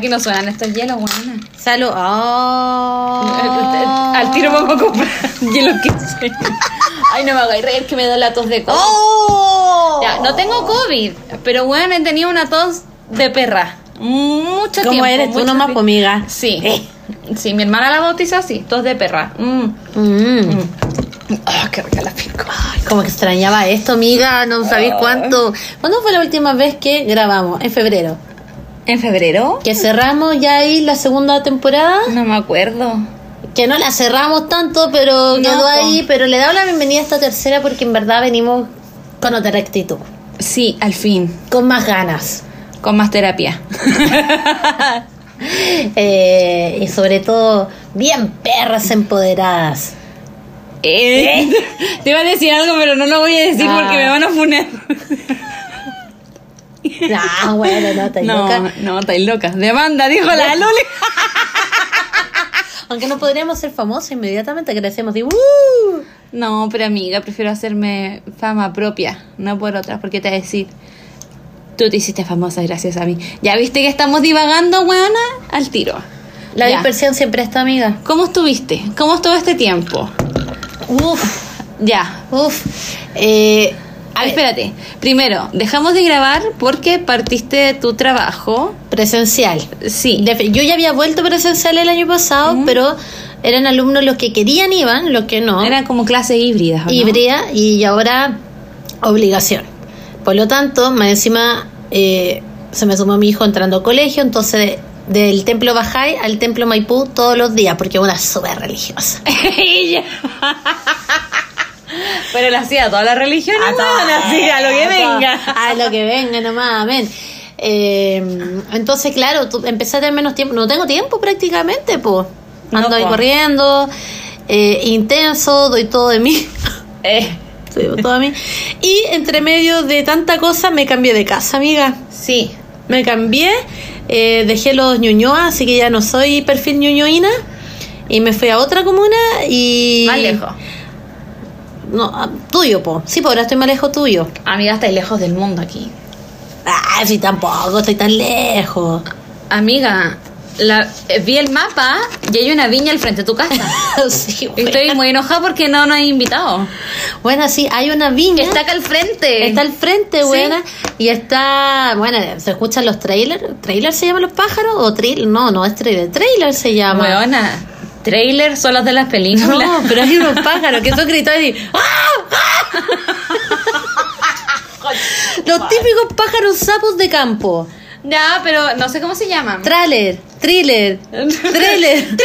Sí. Aquí no suenan estos hielos, buena. Salud. Oh. Al tiro vamos a comprar hielo que sé. Ay, no me hagáis reír que me da la tos de COVID. Oh. Ya, no tengo COVID, pero bueno, he tenido una tos de perra. Mucho ¿Cómo tiempo. eres tú nomás, amiga? Sí. Eh. Sí, mi hermana la bautiza así, tos de perra. Mm. Mm. Ah, qué rica la pico. Ay, como que extrañaba esto, amiga. No sabéis cuánto. ¿Cuándo fue la última vez que grabamos? En febrero. ¿En febrero? Que cerramos ya ahí la segunda temporada. No me acuerdo. Que no la cerramos tanto, pero No, quedó ahí. Pero le damos la bienvenida a esta tercera porque en verdad venimos con otra actitud. Sí, al fin. Con más ganas. Con más terapia. Eh, y sobre todo, bien perras empoderadas. Eh, Te iba a decir algo, pero no lo voy a decir Ah. porque me van a funar. Ah, bueno, no, estáis No, loca. no, estáis loca. Demanda, dijo la Luli. Aunque no podríamos ser famosos inmediatamente, decimos de, "Uh". No, pero amiga, prefiero hacerme fama propia, no por otras, porque te voy a decir, tú te hiciste famosa gracias a mí. Ya viste que estamos divagando, weona, al tiro. La Ya. dispersión siempre está, amiga. ¿Cómo estuviste? ¿Cómo estuvo este tiempo? Uf, Ya. uf. Eh, A ver, espérate. Primero, dejamos de grabar porque partiste de tu trabajo. presencial. Sí. Yo ya había vuelto presencial el año pasado, pero eran alumnos los que querían iban, los que no. Eran como clases híbridas, ¿o no? híbrida y ahora obligación. Por lo tanto, más encima eh, se me sumó mi hijo entrando a colegio, entonces de- del templo Bajay al templo Maipú todos los días, porque es una súper religiosa. Ella. Pero la hacía a todas las religiones, weona, así, a lo que A venga. A lo que venga nomás, amén. Eh, entonces, claro, tú empecé a tener menos tiempo. No tengo tiempo prácticamente, pues. Ando No, ahí po. corriendo, eh, intenso, doy todo de mí. Eh, doy todo de mí. Y entre medio de tanta cosa me cambié de casa, amiga. sí. Me cambié, eh, dejé los ñuñoa, así que ya no soy perfil ñuñoína. Y me fui a otra comuna y. Más lejos. No, ah, tuyo, po. Sí, por ahora estoy más lejos tuyo. Amiga, estáis lejos del mundo aquí. Ah, sí, tampoco estoy tan lejos. Amiga, la, eh, vi el mapa y hay una viña al frente de tu casa. sí, Y bueno. Estoy muy enojada porque no nos hay invitado. Bueno, sí, hay una viña. Está acá al frente. Está al frente, Sí. buena. Y está, bueno, se escuchan los trailers. ¿Trailer se llaman los pájaros? ¿O trailer? No, no es trailer. Trailer se llama. Weona, trailer son los de las películas. No, pero hay unos pájaros que son gritores y. ¡Ah! Los típicos pájaros sapos de campo. Ya, pero no sé cómo se llaman. Trailer, thriller, trailer, thriller.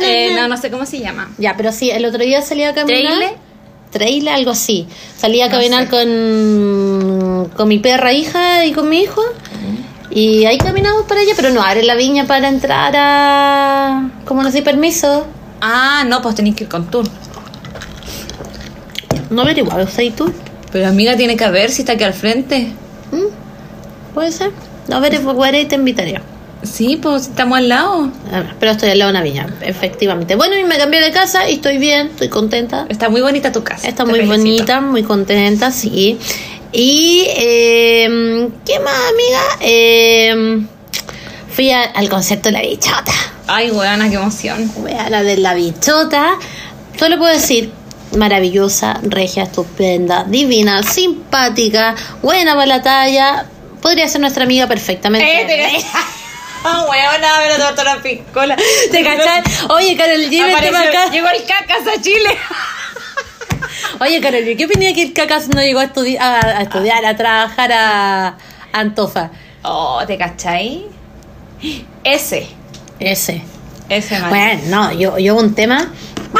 Eh, no, no sé cómo se llaman. Ya, pero sí, el otro día salí a caminar. ¿Trailer? Trailer, algo así. Salí a No caminar sé. con, con mi perra hija y con mi hijo. Y ahí caminamos para allá, pero no abre la viña para entrar a. Como no sé, permiso. Ah, no, pues tenéis que ir con tour. No averiguado, ¿usted y tú? Pero amiga, tiene que ver si está aquí al frente. ¿Mm? ¿Puede ser? No averiguaré y te invitaré. Sí, pues estamos al lado. Pero estoy al lado de una viña, efectivamente. Bueno, y me cambié de casa y estoy bien, estoy contenta. Está muy bonita tu casa. Está muy felicito. bonita, muy contenta, sí. Y, eh, ¿qué más, amiga? Eh, fui a- al concierto de la bichota. Ay, weona, qué emoción. Fui a la de la bichota. Solo puedo decir, maravillosa, regia, estupenda, divina, simpática, buena para la talla. Podría ser nuestra amiga perfectamente. Eh, te Ah, weona, pero te mató la piscola. ¿Te cachai? Oye, Carol Apareció- para acá. Llegó el cacas a Chile. Oye, Carol G, ¿qué opina que el cacas no llegó a, estudi- a, a estudiar, a trabajar a Antofa? Oh, ¿te cachai? Ese. Ese. Ese man. Bueno, no, yo, yo un tema,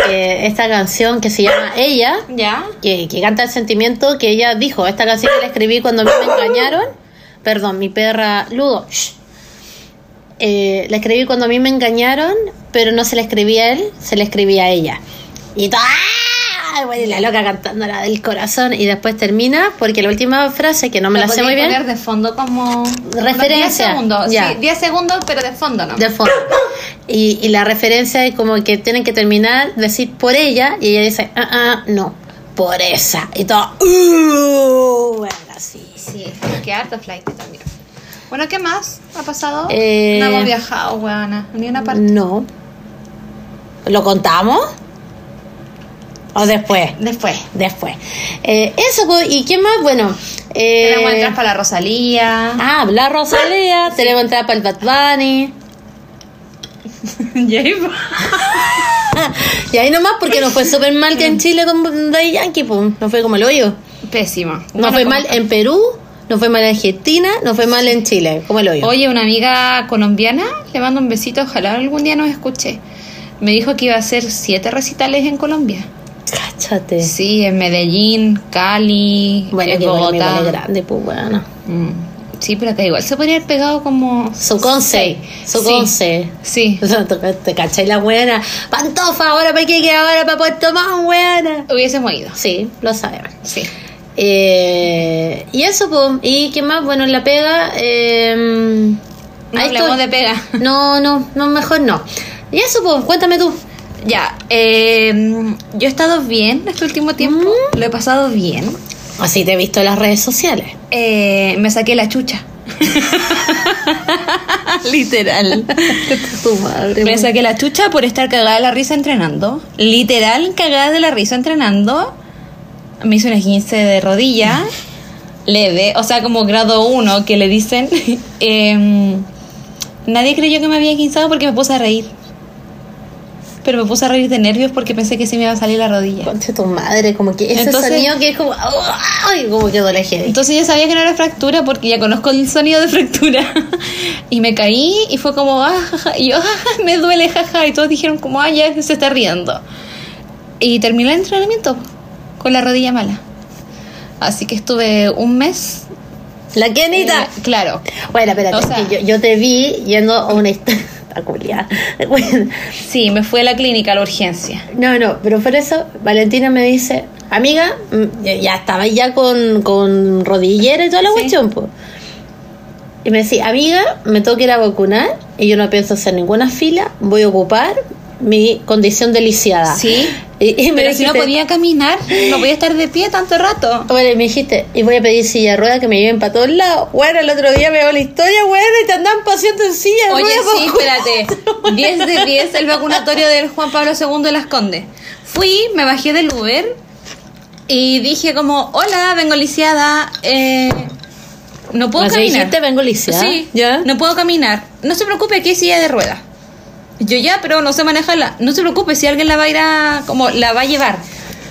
eh, esta canción que se llama Ella, ¿Ya? que, que canta el sentimiento que ella dijo, esta canción que la escribí cuando a mí me engañaron, perdón, mi perra Ludo, shh. Eh, la escribí cuando a mí me engañaron, pero no se la escribí a él, se la escribí a ella. Y ¡ah! ¡Ah! Bueno, y la loca cantando la del corazón y después termina porque la última frase que no me la, sé muy bien poner de fondo como Referencia. 10 segundos, Ya. sí, 10 segundos, pero de fondo no. de fondo y, y la referencia es como que tienen que terminar decir por ella y ella dice ah ah no por esa y todo uh, bueno así Sí, que harto flight también. Bueno, ¿qué más ha pasado? Eh, no hemos viajado, weona, ni una parte. no lo contamos o después Después. después Eh, eso pues, y qué más bueno eh, Tenemos entrar para la Rosalía. ah la Rosalía tenemos entrada para el Bad Bunny Y ahí y ahí nomás porque nos fue súper mal que en Chile con Daddy Yankee pues no fue como el hoyo Pésimo. No Bueno, fue mal en Perú, no fue mal en Argentina, no fue mal en Chile, como el hoyo. Oye, una amiga colombiana, le mando un besito, ojalá algún día nos escuche. Me dijo que iba a hacer siete recitales en Colombia. Cáchate. Sí, en Medellín, Cali, Bueno, en que bueno, Bogotá. grande, pues bueno. Mm. Sí, pero acá igual se podría haber pegado como... Su conce, su Sí. conce. Sí. Te, cachai la buena. Pantofa, ahora para qué queda ahora para Puerto Montt, buena. Hubiésemos ido. Sí, lo sabemos. Sí. Eh, y eso, pues. ¿Y qué más? Bueno, en la pega. Eh, No estoy. de pega. No, no, no, mejor no. Y eso, pues, cuéntame tú. Ya, eh, yo he estado bien este último tiempo. Mm. Lo he pasado bien. Así te he visto en las redes sociales. Eh, me saqué la chucha. Literal. tu madre. Me saqué la chucha por estar cagada de la risa entrenando. Literal, cagada de la risa entrenando. Me hice una 15 de rodilla. Leve, o sea, como grado 1 que le dicen. Em, nadie creyó que me había quinzado porque me puse a reír. Pero me puse a reír de nervios porque pensé que sí me iba a salir la rodilla. Conche tu madre, como que ese Entonces- sonido que es como. ¡Ay! Como que duele heavy. Entonces ya sabía que no era fractura porque ya conozco el sonido de fractura. Y me caí y fue como, ah, jaja. Y yo, jaja, me duele, jaja. Y todos dijeron como, ah, ya se está riendo. Y terminé el entrenamiento con la rodilla mala. Así que estuve un mes. La Kenita. eh, claro. Bueno, espérate, o sea- que yo, yo te vi yendo a una historia. Bueno, Sí, me fui a la clínica, a la urgencia. no, no, pero por eso Valentina me dice, amiga, mm, ya- estaba ya con, con rodillera y toda la Sí. cuestión, pues. Y me decía, amiga, me tengo que ir a vacunar y yo no pienso hacer ninguna fila, voy a ocupar mi condición de lisiada. Sí. Y, y me Pero si no podía caminar, no podía estar de pie tanto rato. Bueno, y me dijiste, y voy a pedir silla de ruedas que me lleven para todos lados. Bueno, el otro día me veo la historia, bueno, y te andan paseando en silla Oye, ruedas. sí, por espérate. 10 de 10 el vacunatorio del Juan Pablo II de Las Condes. Fui, me bajé del Uber y dije como, hola, vengo lisiada, eh, no puedo ¿Así caminar. dijiste, vengo lisiada? Sí, ¿Ya? no puedo caminar. No se preocupe, aquí hay silla de ruedas. Yo ya, pero no sé manejarla. No se preocupe, si alguien la va a ir a, como, la va a llevar.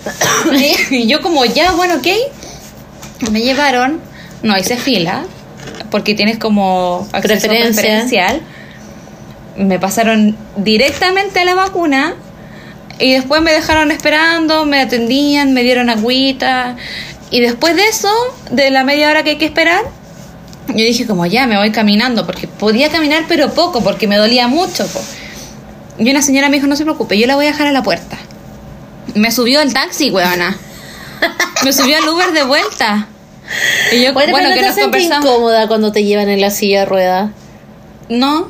y yo como, ya, bueno, ok. Me llevaron, no hice fila, porque tienes como acceso Preferencia. preferencial. Me pasaron directamente a la vacuna y después me dejaron esperando, me atendían, me dieron agüita. Y después de eso, de la media hora que hay que esperar, yo dije como ya, me voy caminando, porque podía caminar pero poco, porque me dolía mucho. po. Y una señora me dijo, no se preocupe, yo la voy a dejar a la puerta. Me subió el taxi, weona. Me subió al Uber de vuelta. Y yo, Bueno, bueno, que no nos te conversamos. incómoda cuando te llevan en la silla de ruedas. No,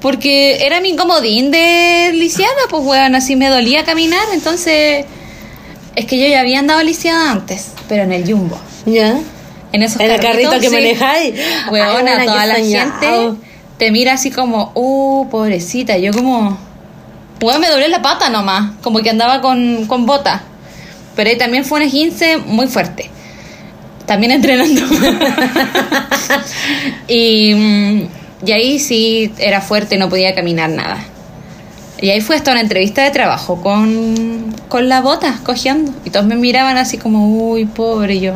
porque era mi comodín de lisiada, pues weón, así me dolía caminar, entonces es que yo ya había andado lisiada antes, pero en el jumbo. ¿Ya? En esos En el carrito que sí. manejáis. Ay, Weona, buena, toda la soñado. gente te mira así como, uh, pobrecita, yo como, weón, me doblé la pata nomás, como que andaba con, con bota. Pero ahí también fue un esguince muy fuerte. También entrenando. y, mm, y ahí sí era fuerte, no podía caminar nada. Y ahí fue hasta una entrevista de trabajo con, con la bota, cojeando. Y todos me miraban así como, uy, pobre yo.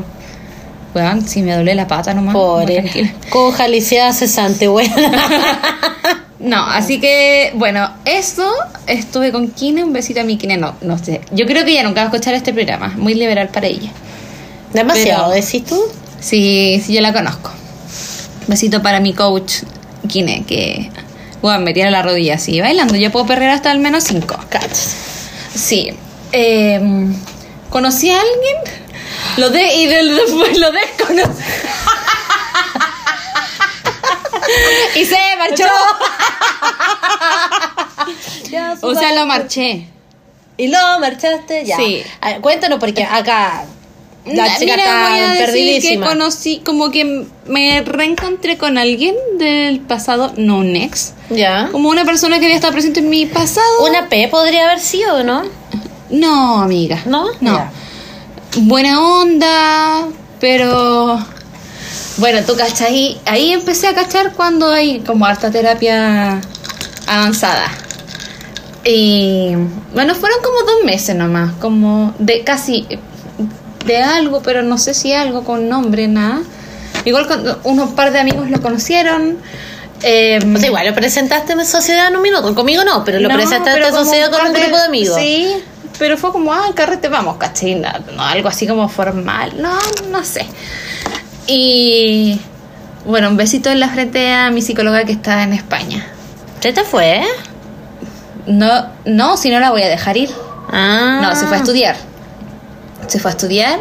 Weón, si me doblé la pata nomás. Pobre. Coja lisiada cesante, buena. No, así que, bueno, eso estuve con Kine, un besito a mi Kine, no, no sé. Yo creo que ella nunca va a escuchar este programa, muy liberal para ella. Demasiado, Pero- decís tú. Sí, sí, yo la conozco. Besito para mi coach Kine, que, bueno, me tira la rodilla así, bailando. Yo puedo perder hasta al menos cinco. Cachas. Sí. eh, conocí a alguien, lo de y después lo desconocí. y se marchó. O sea, lo marché. Y lo marchaste ya. Sí. Ver, cuéntanos, porque acá la chica está voy a decir que conocí, como que me reencontré con alguien del pasado, no un ex, Ya. como una persona que había estado presente en mi pasado. Una P podría haber sido, ¿no? No, amiga. ¿No? No. Ya. Buena onda, pero... Bueno, tú cachai, ahí empecé a cachar cuando hay como harta terapia avanzada. Y bueno, fueron como dos meses nomás, como de casi de algo, pero no sé si algo con nombre, nada. Igual con unos par de amigos lo conocieron. eh, O sea, igual lo presentaste en sociedad en un minuto. Conmigo no, pero lo no, presentaste en sociedad con un grupo de amigos. Sí, pero fue como, ah, carrete, vamos, ¿cachai? No, no, algo así como formal. No, no sé. Y bueno, un besito en la frente a mi psicóloga que está en España. ¿Qué te fue? No, no, si no la voy a dejar ir. Ah. No, se fue a estudiar. Se fue a estudiar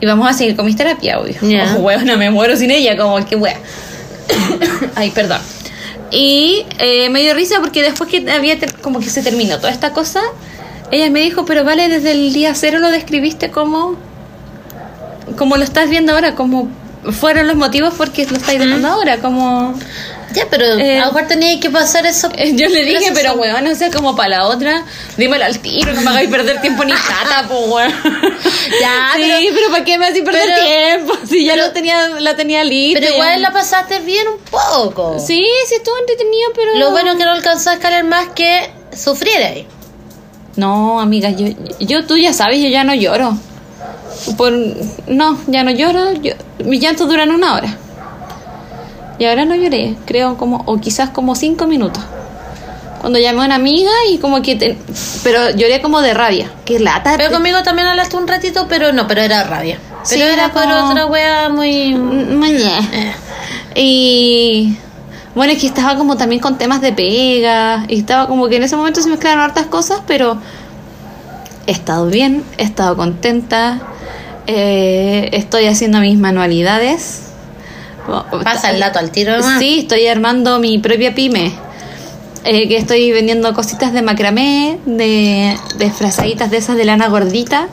y vamos a seguir con mis terapias, obvio. Ya. Oh, me muero sin ella, como que wea. Ay, perdón. Y eh, me dio risa porque después que había como que se terminó toda esta cosa, ella me dijo, pero vale, desde el día cero lo describiste como como lo estás viendo ahora, como fueron los motivos porque lo estáis viendo ahora, como Ya, pero Eh, a lo mejor tenía que pasar eso. eh, Yo le dije, Pero weón, no sé, como para la otra, dímelo al tiro, no me hagáis perder tiempo ni plata, po weón. Ya, sí, pero- pero, ¿para qué me hacéis perder pero- tiempo? Si ya lo tenía, la tenía lista. Pero igual la pasaste bien un poco. Sí, sí estuvo entretenido, pero. Lo bueno es que no alcanzó a escalar más que sufrir ahí. No, amiga, yo, yo, tú ya sabes, yo ya no lloro. Por, no, ya no lloro. Yo, mis llantos duran una hora. Y ahora no lloré, creo como, o quizás como cinco minutos. Cuando llamé a una amiga y como que, te- pero lloré como de rabia. Qué lata. Pero conmigo también hablaste un ratito, pero no, pero era rabia. Pero Sí, era, era por otra wea muy. Mañé. Eh. Y bueno, es que estaba como también con temas de pega. Y estaba como que en ese momento se mezclaron hartas cosas, pero he estado bien, he estado contenta. eh, estoy haciendo mis manualidades. Pasa el dato al tiro nomás. Sí, estoy armando mi propia pyme. eh, que estoy vendiendo cositas de macramé, de, de frazaditas de esas de lana gordita.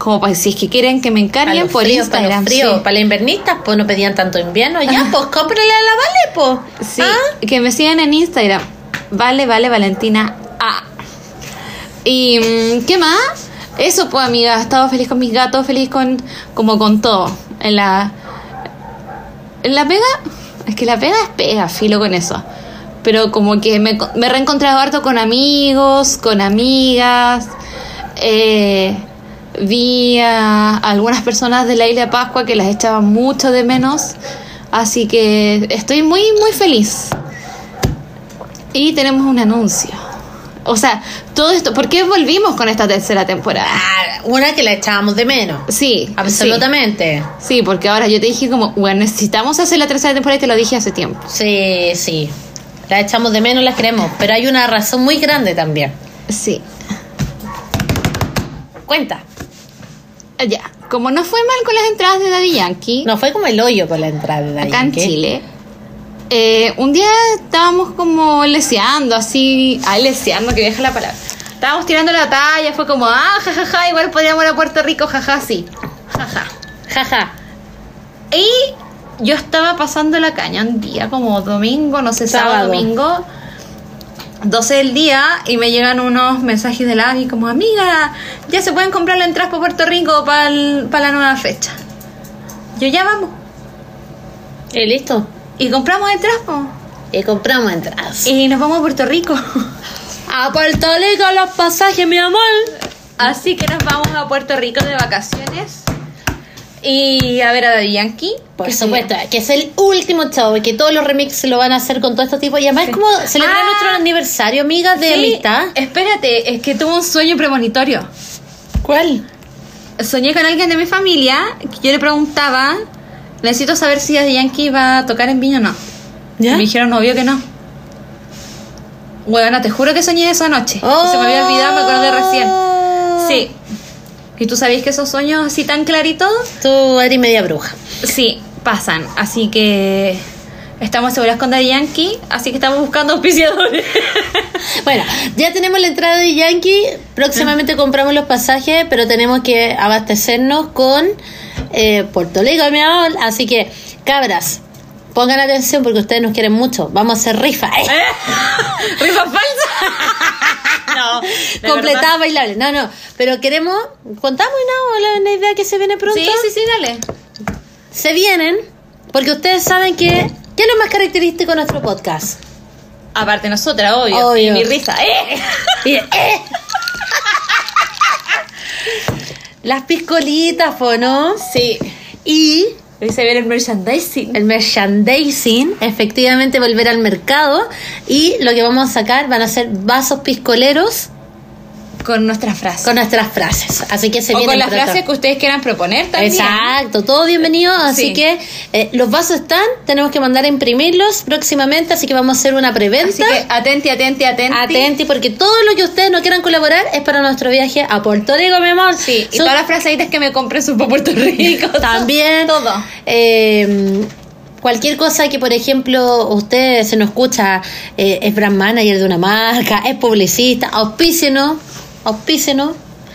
Como para si es que quieren que me Para encarguen por para Instagram. fríos, sí. para la invernista, pues no pedían tanto invierno. Ya, pues cómprale a la Vale, pues. Sí, ¿Ah? que me sigan en Instagram. Vale, vale, Valentina A. Y mm, ¿qué más? Eso pues amiga, he estado feliz con mis gatos, feliz con como con todo. En la en la pega, es que la pega es pega, filo con eso. Pero como que me, me he reencontrado harto con amigos, con amigas. Eh, vi a algunas personas de la isla de Pascua que las echaba mucho de menos. Así que estoy muy, muy feliz. Y tenemos un anuncio. O sea, todo esto, ¿por qué volvimos con esta tercera temporada? Ah, una que la echábamos de menos. Sí, Absolutamente. Sí, sí, porque ahora yo te dije como, bueno, necesitamos hacer la tercera temporada y te lo dije hace tiempo. Sí, sí. La echamos de menos, la queremos. Pero hay una razón muy grande también. Sí. Cuenta. Ya, como no fue mal con las entradas de Daddy Yankee, No fue como el hoyo con la entrada de acá en Yankee. Chile, eh, un día estábamos como leseando, así, ah, leseando, que deja la palabra. Estábamos tirando la talla, fue como, ah, jajaja, igual podríamos ir a Puerto Rico, jaja, sí. Jaja. Jaja. Y yo estaba pasando la caña un día, como domingo, no sé, sábado, Sábado. domingo, 12 del día, y me llegan unos mensajes de la AVI como, amiga, ya se pueden comprar la entrada para Puerto Rico para la nueva fecha. Yo ya vamos. Y listo. Y compramos entradas. Y compramos entradas. y nos vamos a Puerto Rico. A Puerto Rico los pasajes, mi amor. Así que nos vamos a Puerto Rico de vacaciones. Y a ver a Daddy Yankee. Por que supuesto, que es el último show y que todos los remixes lo van a hacer con todo este tipo. Y además es como celebrar Ah. nuestro aniversario, amigas, de Sí, amistad. Espérate, es que tuve un sueño premonitorio. ¿Cuál? Soñé con alguien de mi familia que yo le preguntaba, necesito saber si Daddy Yankee va a tocar en Viña o no. ¿Ya? Y me dijeron, obvio que no. Bueno, te juro que soñé eso anoche. Y se me había olvidado, me acordé recién. Sí. Y tú sabías que esos sueños así tan claritos, Tú eres media bruja. sí, pasan. Así que estamos seguras con Daddy Yankee, así que estamos buscando auspiciadores. Bueno, ya tenemos la entrada de Yankee. Próximamente compramos los pasajes, pero tenemos que abastecernos con eh, Puerto amor. Así que, cabras, pongan atención porque ustedes nos quieren mucho. Vamos a hacer rifa. ¿eh? ¿Rifa falsa? no. Completada bailable. No, no. Pero queremos. ¿Contamos no? la, la idea que se viene pronto? Sí, sí, sí, dale. Se vienen porque ustedes saben que. ¿Qué es lo más característico de nuestro podcast? Aparte nosotras, obvio. Obvio. Y mi risa. ¡Eh! Y- ¡eh! Las piscolitas, ¿no? Sí. Y Se viene el merchandising. el merchandising, efectivamente volver al mercado y lo que vamos a sacar van a ser vasos piscoleros Con nuestras frases. con nuestras frases. Así que se o vienen con las frases que ustedes quieran proponer también. Exacto, todo bienvenido. Así Sí. que eh, los vasos están, tenemos que mandar a imprimirlos próximamente, así que vamos a hacer una preventa. Así que atenti, atenti, atenti. Atenti, porque todo lo que ustedes no quieran colaborar es para nuestro viaje a Puerto Rico, mi amor. Sí, y Son- todas las fraseitas que me compré son para Puerto Rico. También. Todo. Eh, cualquier cosa que, por ejemplo, usted se nos escucha, eh, es brand manager de una marca, es publicista, auspícenos, auspícenos,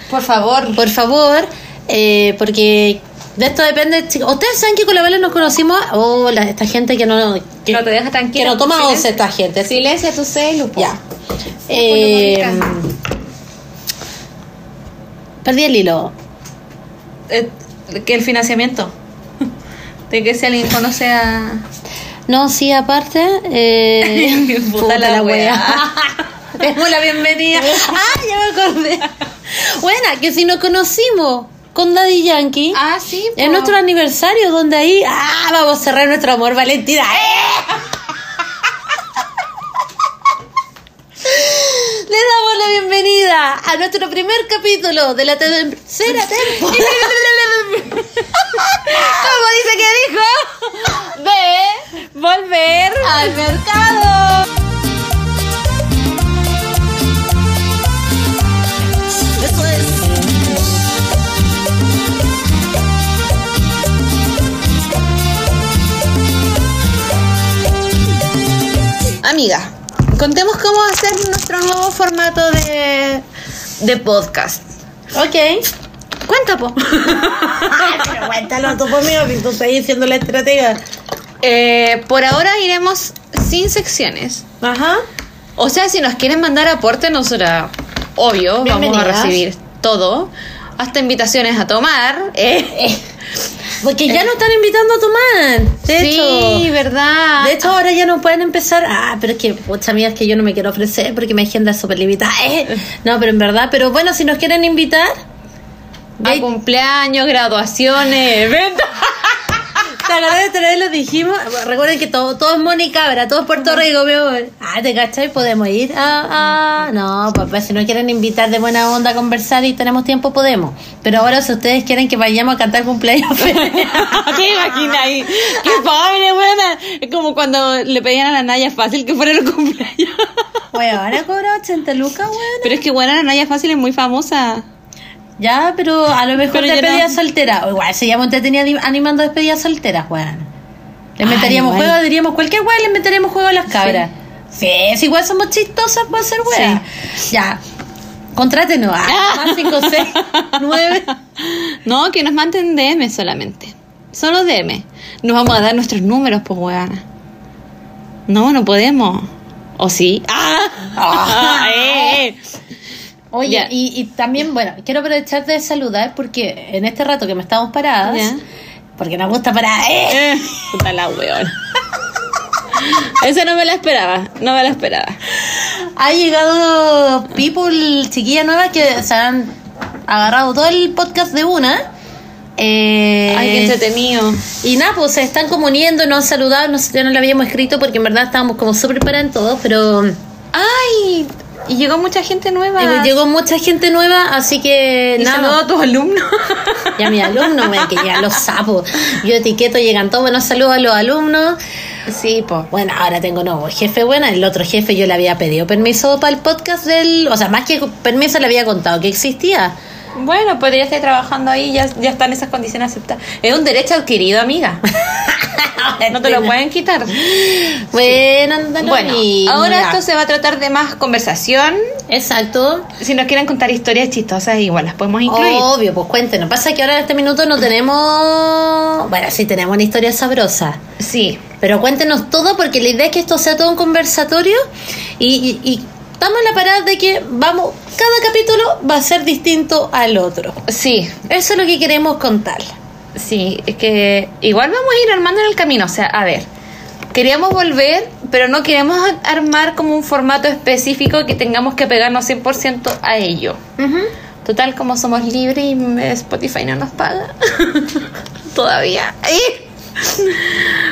Por favor. por favor, eh, porque de esto depende. Ustedes saben que con la Vale nos conocimos, oh, la- esta gente que no, que, no te deja tranquilo. que no toma once esta gente. Silencia tu celu. Ya. Eh, perdí el hilo. Eh, que el financiamiento. De que si alguien conoce a. No, sí, aparte. Eh, Puta la wea. Demos la bienvenida. ah, ya me acordé. Buena, que si nos conocimos con Daddy Yankee. Ah, sí. En po. nuestro aniversario, donde ahí, ah, vamos a cerrar nuestro amor, Valentina. ¡Eh! Le damos la bienvenida a nuestro primer capítulo de la tercera temporada. ¿Cómo dice que dijo? De volver al mercado. Amiga, contemos cómo hacer nuestro nuevo formato de, de podcast. Ok. Cuenta, po. Pero cuéntalo tú conmigo, que tú estás diciendo la estratega. Eh, por ahora iremos sin secciones. Ajá. O sea, si nos quieren mandar aporte, nosotras, obvio, vamos a recibir todo. Hasta invitaciones a tomar. Eh. Porque ya nos están invitando a tomar. De sí, hecho. ¿verdad? De hecho, ahora ya no pueden empezar. Ah, pero es que, pucha mía, es que yo no me quiero ofrecer porque mi agenda es súper limitada. Eh, No, pero en verdad, pero bueno, si nos quieren invitar. a cumpleaños, graduaciones, eventos. ¿Te acuerdas de otra vez lo dijimos? Recuerden que todo, todo es Mónica Cabra, todo es Puerto Rico, mi amor. Ah, ¿te cachai? Podemos ir. Ah, ah. No, papá, si no quieren invitar de buena onda a conversar y tenemos tiempo, podemos. Pero ahora, si ustedes quieren que vayamos a cantar cumpleaños, ¿Te imaginas ahí? ¡Qué pobre, buena! Es como cuando le pedían a la Naya Fácil que fuera el cumpleaños. Bueno, ahora cobra 80 lucas, weón. Pero es que, bueno, la Naya Fácil es muy famosa. Ya, pero a lo mejor despedida soltera. O igual se llama entretenida anim- animando despedidas solteras, weón. Le Ay, meteríamos igual. juegos, diríamos cualquier weón, le meteríamos juego a las cabras. Sí, si igual somos chistosas para hacer weón. Ya. Contrátenos. Ah, más 5, 6, 9. No, que nos manden DM solamente. Solo DM. Nos vamos a dar nuestros números, pues, weana. No, no podemos. ¿O sí? ¡Ah! eh. Oye, Ya. y, y también, bueno, quiero aprovechar de saludar porque en este rato que me estamos paradas, Ya. porque nos gusta parar, ¡eh! Eh, Puta la weón. Esa no me la esperaba. No me la esperaba. Ha llegado people, chiquilla nueva, que se han agarrado todo el podcast de una. Eh, Ay, qué entretenido. y nada, pues se están como uniendo, nos han saludado, nosotros no lo habíamos escrito porque en verdad estábamos como súper para en todo, pero Ay, y llegó mucha gente nueva. llegó mucha gente nueva, así que y nada. saludo a tus alumnos. Y a mis alumnos, que llegan los sapos. Yo etiqueto, llegan todos. Buenos saludos a los alumnos. sí, pues. Bueno, ahora tengo nuevo jefe. Bueno, el otro jefe yo le había pedido permiso para el podcast del. O sea, más que permiso le había contado que existía. Bueno, podría estar trabajando ahí, ya, ya están esas condiciones aceptadas. Es un derecho adquirido, amiga. no te lo pueden quitar. Bueno, Bueno, ahora ya. esto se va a tratar de más conversación. Exacto. Si nos quieren contar historias chistosas, igual las podemos incluir. Obvio, pues cuéntenos. Pasa que ahora en este minuto no tenemos. Bueno, sí tenemos una historia sabrosa. Sí, Pero cuéntenos todo porque la idea es que esto sea todo un conversatorio y, y, y estamos en la parada de que vamos, cada capítulo va a ser distinto al otro. sí, Eso es lo que queremos contar. sí. Es que igual vamos a ir armando en el camino. O sea, a ver, queríamos volver, pero no queremos armar como un formato específico que tengamos que pegarnos 100% a ello. Total, como somos libres y Spotify no nos paga. Todavía. ¡Ay!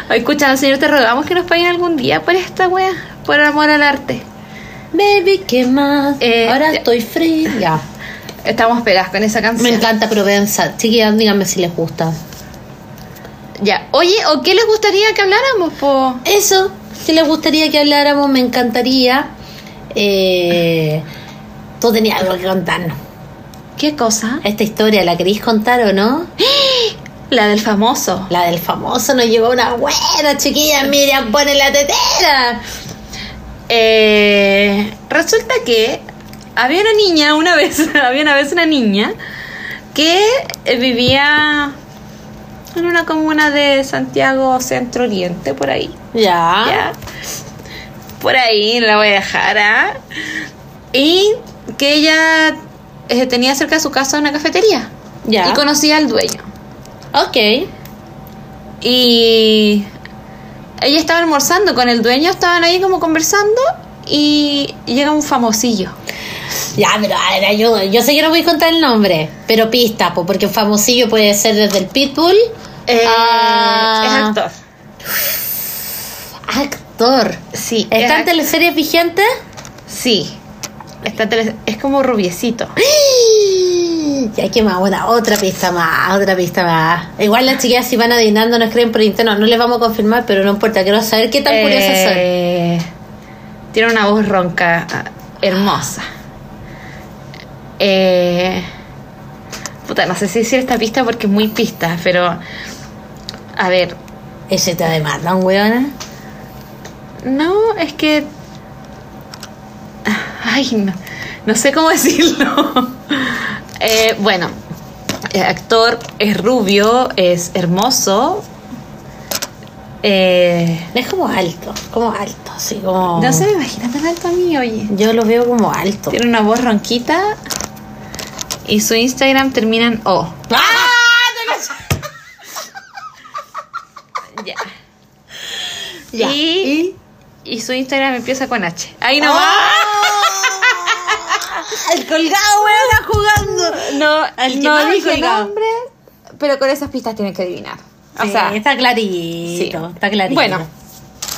Ay, Escucha, señor, te rogamos que nos paguen algún día por esta wea, por amor al arte. Baby, ¿qué más? Eh, Ahora ya. estoy free. Ya. Estamos pegadas con esa canción. Me encanta Provenza. Chiquillas, díganme si les gusta. Ya. Oye, ¿o qué les gustaría que habláramos, po? Eso, si les gustaría que habláramos, me encantaría. Eh, tú tenías algo que contarnos. ¿Qué cosa? Esta historia, ¿la queréis contar o no? La del famoso. La del famoso nos llegó una buena, chiquilla. Miriam, pone la tetera. Eh, resulta que había una niña una vez, había una vez una niña que eh, vivía en una comuna de Santiago Centro Oriente, por ahí. Ya. Ya. Por ahí la voy a dejar, ¿ah? Y que ella eh, tenía cerca de su casa una cafetería. Ya. Y conocía al dueño. Ok. Y ella estaba almorzando con el dueño, estaban ahí como conversando y llega un famosillo. Ya, pero a ver, ayuda. Yo sé que no voy a contar el nombre, pero pista, po, porque famosillo puede ser desde el Pitbull. Eh, a- Es actor. Actor. Sí. ¿Está en es, teleseries vigentes? sí. Está tele- es como rubiecito. Ya que más, buena, otra pista más, otra pista más. Igual las chiquillas si van adivinando nos creen por interno, no les vamos a confirmar, pero no importa, quiero saber qué tan curiosas son. Eh, Tiene una voz ronca, hermosa. Eh, puta, no sé si decir esta pista porque es muy pista, pero. A ver, Ese te demandan, weona. no, es que. Ay, no, no sé cómo decirlo. Eh, bueno, el actor es rubio, es hermoso. Eh, Es como alto, como alto, así como. no se me imagina tan alto a mí, oye. Yo lo veo como alto. Tiene una voz ronquita y su Instagram termina en O. ¡Ah! Ya. Ya. Y, y su Instagram empieza con H. Ahí no va. El colgado, weona, jugando. No, El que no más dije colgado. nombre, pero con esas pistas tienen que adivinar. O Sí, sea, está clarito, está clarito. Bueno,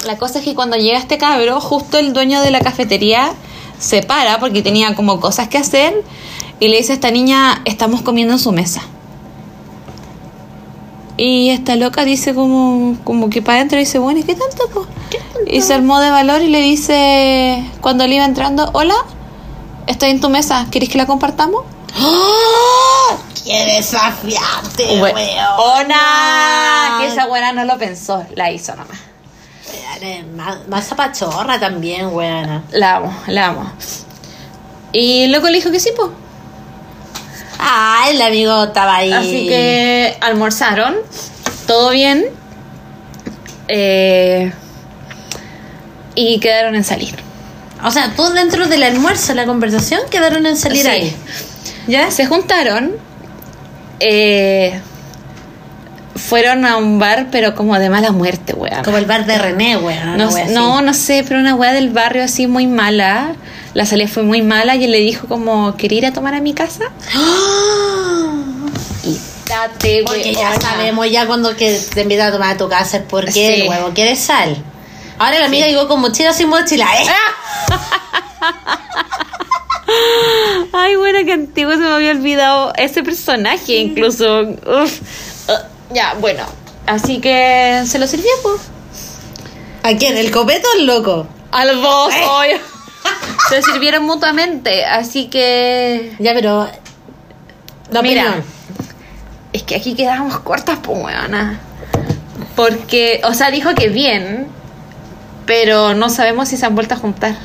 la cosa es que cuando llega este cabro, justo el dueño de la cafetería se para porque tenía como cosas que hacer y le dice a esta niña, estamos comiendo en su mesa. Y esta loca dice como, como que para adentro dice, bueno, ¿y qué tanto? po?" Y se armó de valor y le dice, cuando le iba entrando, hola, estoy en tu mesa, ¿quieres que la compartamos? ¡Oh! ¡Qué desafiante, Bue- weona! ¡Ona! Que esa buena no lo pensó, la hizo nomás. Más, más zapachorra también, weona. La amo, la amo. Y el loco le dijo que sí, pues. Ah, el amigo estaba ahí. Así que almorzaron, todo bien. eh, y quedaron en salir. O sea, todos dentro del almuerzo, la conversación, quedaron en salir Sí. ahí. ¿Ya? Se juntaron. eh, fueron a un bar, pero como de mala muerte, weón. Como el bar de René, weona. No, wea no, no sé, pero una weá del barrio así muy mala. La salida fue muy mala y él le dijo como, ¿quería ir a tomar a mi casa? ¡Ah! Y date, Porque ya sabemos ya cuando que te invitan a tomar a tu casa es porque Sí. el huevo quiere sal. Ahora la amiga llegó con mochila sin mochila, ¿eh? Ay, bueno, que antiguo se me había olvidado ese personaje, incluso. Uf. Ah, ya, bueno. Así que se lo sirvió, pues. ¿A quién? ¿El copeto o el loco? A los dos, Eh. Se sirvieron mutuamente, así que. Ya, pero La Mira, opinión. es que aquí quedamos cortas, pues, weona. Porque, o sea, dijo que bien, pero no sabemos si se han vuelto a juntar.